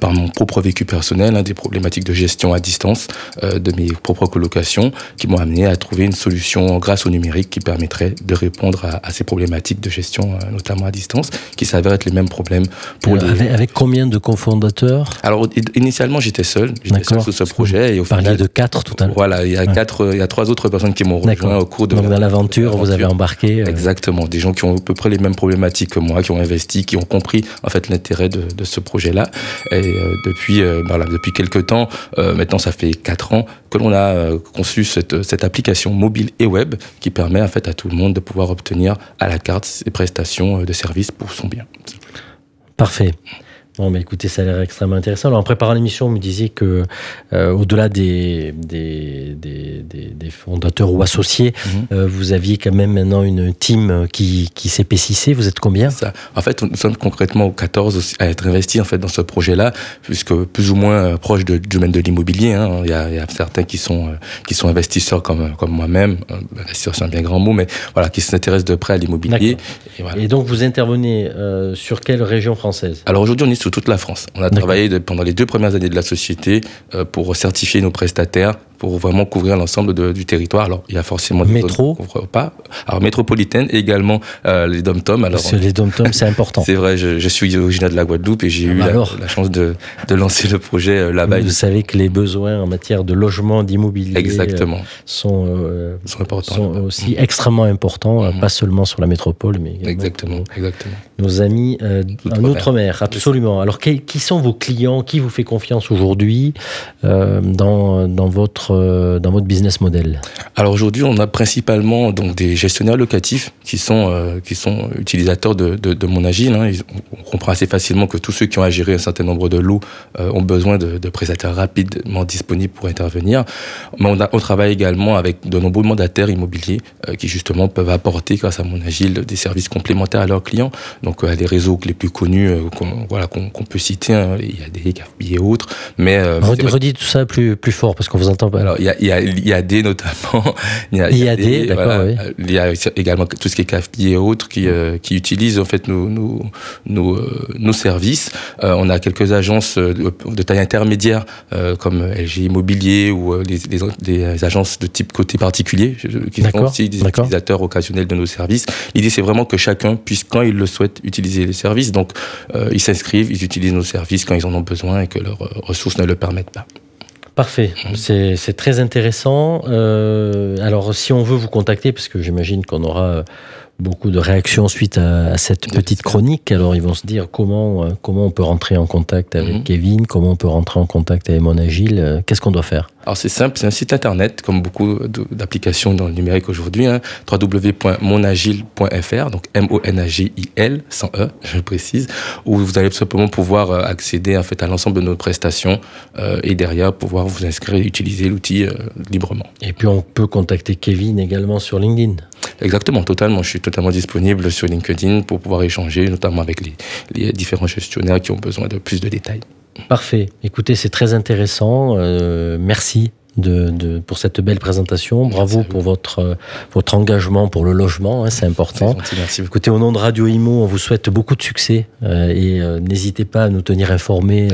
par mon propre vécu personnel, hein, des problématiques de gestion à distance euh, de mes propres colocations, qui m'ont amené à trouver une solution grâce au numérique qui permettrait de répondre à, à ces problématiques de gestion, euh, notamment à distance, qui s'avèrent être les mêmes problèmes pour les... avec, avec combien de cofondateurs? Alors i- initialement j'étais seul, j'étais seul sur ce projet et au final, de quatre tout à l'heure. voilà, il y a Ouais. quatre, il y a trois autres personnes qui m'ont rejoint au cours de Donc dans l'aventure, vous avez embarqué. euh, Exactement, des gens qui ont à peu près les mêmes problématiques que moi, qui ont investi, qui ont compris en fait l'intérêt de, de ce projet-là. Et euh, depuis, euh, voilà, depuis quelques temps, euh, maintenant ça fait quatre ans que l'on a conçu cette, cette application mobile et web qui permet en fait à tout le monde de pouvoir obtenir à la carte ses prestations de services pour son bien. Parfait. Bon, mais écoutez, ça a l'air extrêmement intéressant. Alors, en préparant l'émission, on me disait que, euh, au-delà des, des, des, des- des fondateurs ou associés, Mhm. euh, vous aviez quand même maintenant une team qui, qui s'épaississait. Vous êtes combien? Ça. En fait, nous sommes concrètement 14 aussi à être investis en fait dans ce projet-là, puisque plus ou moins euh, proche de- du domaine de l'immobilier. hein. Il, y a, il y a certains qui sont qui sont investisseurs comme comme moi-même. Investisseur, c'est un bien grand mot, mais voilà, qui s'intéressent de près à l'immobilier. Et voilà. Et donc, vous intervenez euh, sur quelle région française? Alors aujourd'hui, on est sur toute la France. On a travaillé de- pendant les deux premières années de la société euh, pour certifier nos prestataires, pour vraiment couvrir l'ensemble du territoire. Alors, il y a forcément des Métro zones pas. Alors métropolitaine et également euh, les dom-tom. Alors Parce les dom-toms, c'est important. C'est vrai, je, je suis originaire de la Guadeloupe et j'ai eu bah la, chance de, de lancer le projet euh, là-bas. Vous savez que les besoins en matière de logement, d'immobilier, Exactement. sont, euh, Ils sont importants. sont aussi extrêmement importants, Mhm. pas seulement sur la métropole, mais également Exactement, pour exactement. nos amis en. Outre-mer. Absolument. Alors, qui, sont vos clients? Qui vous fait confiance aujourd'hui euh, dans, dans, votre, euh, dans votre business model? Alors aujourd'hui, on a principalement donc, des gestionnaires locatifs qui sont, euh, qui sont utilisateurs de, de, Mon Agile. Hein. On comprend assez facilement que tous ceux qui ont à gérer un certain nombre de lots ont besoin de, de prestataires rapidement disponibles pour intervenir. Mais on, travaille également avec de nombreux mandataires immobiliers qui justement peuvent apporter, grâce à Mon Agile, des services complémentaires à leurs clients. Donc euh, les réseaux les plus connus qu'on voilà, qu'on peut citer, hein, il y a des Gatsby et autres. Mais euh, Redis, vrai tout ça plus, plus fort parce qu'on vous entend pas. alors, il y a, il y a l'IAD notamment. Il y a, IAD, d'accord, oui. Euh, Il y a également tout ce qui est CAFPI et autres qui, euh, qui utilisent en fait nos, nos, nos, euh, nos services. Euh, on a quelques agences de, de taille intermédiaire comme LG Immobilier ou les, les, des agences de type côté particulier qui sont aussi des utilisateurs occasionnels de nos services. L'idée c'est vraiment que chacun puisse quand il le souhaite utiliser les services. Donc ils s'inscrivent, ils utilisent nos services quand ils en ont besoin et que leurs euh, ressources ne le permettent pas. Parfait, c'est c'est très intéressant. Euh, alors, si on veut vous contacter, parce que j'imagine qu'on aura euh, beaucoup de réactions suite à, à cette petite chronique, alors ils vont se dire comment, comment on peut rentrer en contact avec Mhm. Kevin, comment on peut rentrer en contact avec Mon Agile, qu'est-ce qu'on doit faire? Alors c'est simple, c'est un site internet, comme beaucoup d'applications dans le numérique aujourd'hui, hein, www.monagile.fr, donc M-O-N-A-G-I-L, sans E, je précise, où vous allez tout simplement pouvoir euh, accéder en fait, à l'ensemble de nos prestations euh, et derrière pouvoir vous inscrire et utiliser l'outil euh, librement. Et puis on peut contacter Kevin également sur LinkedIn. Exactement, totalement. Je suis totalement disponible sur LinkedIn pour pouvoir échanger, notamment avec les, les différents gestionnaires qui ont besoin de plus de détails. Parfait. Écoutez, c'est très intéressant. Euh, merci de, de- pour cette belle présentation. Bravo pour votre, euh, votre engagement pour le logement, hein, c'est important. Gentil, merci beaucoup. Écoutez, au nom de Radio Imo, on vous souhaite beaucoup de succès euh, et euh, n'hésitez pas à nous tenir informés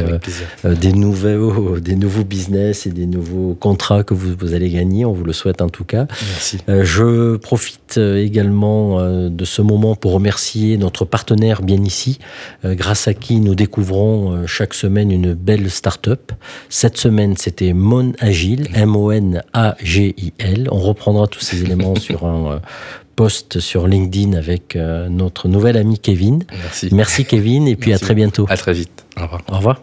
euh, des, nouveaux, des nouveaux business et des nouveaux contrats que vous, vous allez gagner. On vous le souhaite en tout cas. Merci. Je profite également de ce moment pour remercier notre partenaire bien ici, grâce à qui nous découvrons chaque semaine une belle start-up. Cette semaine, c'était Mon Agile, M-O-N-A-G-I-L. On reprendra tous ces éléments sur un euh, post sur LinkedIn avec euh, notre nouvel ami Kevin. Merci. Merci Kevin et puis Merci à très bientôt. À très vite. Au revoir. Au revoir.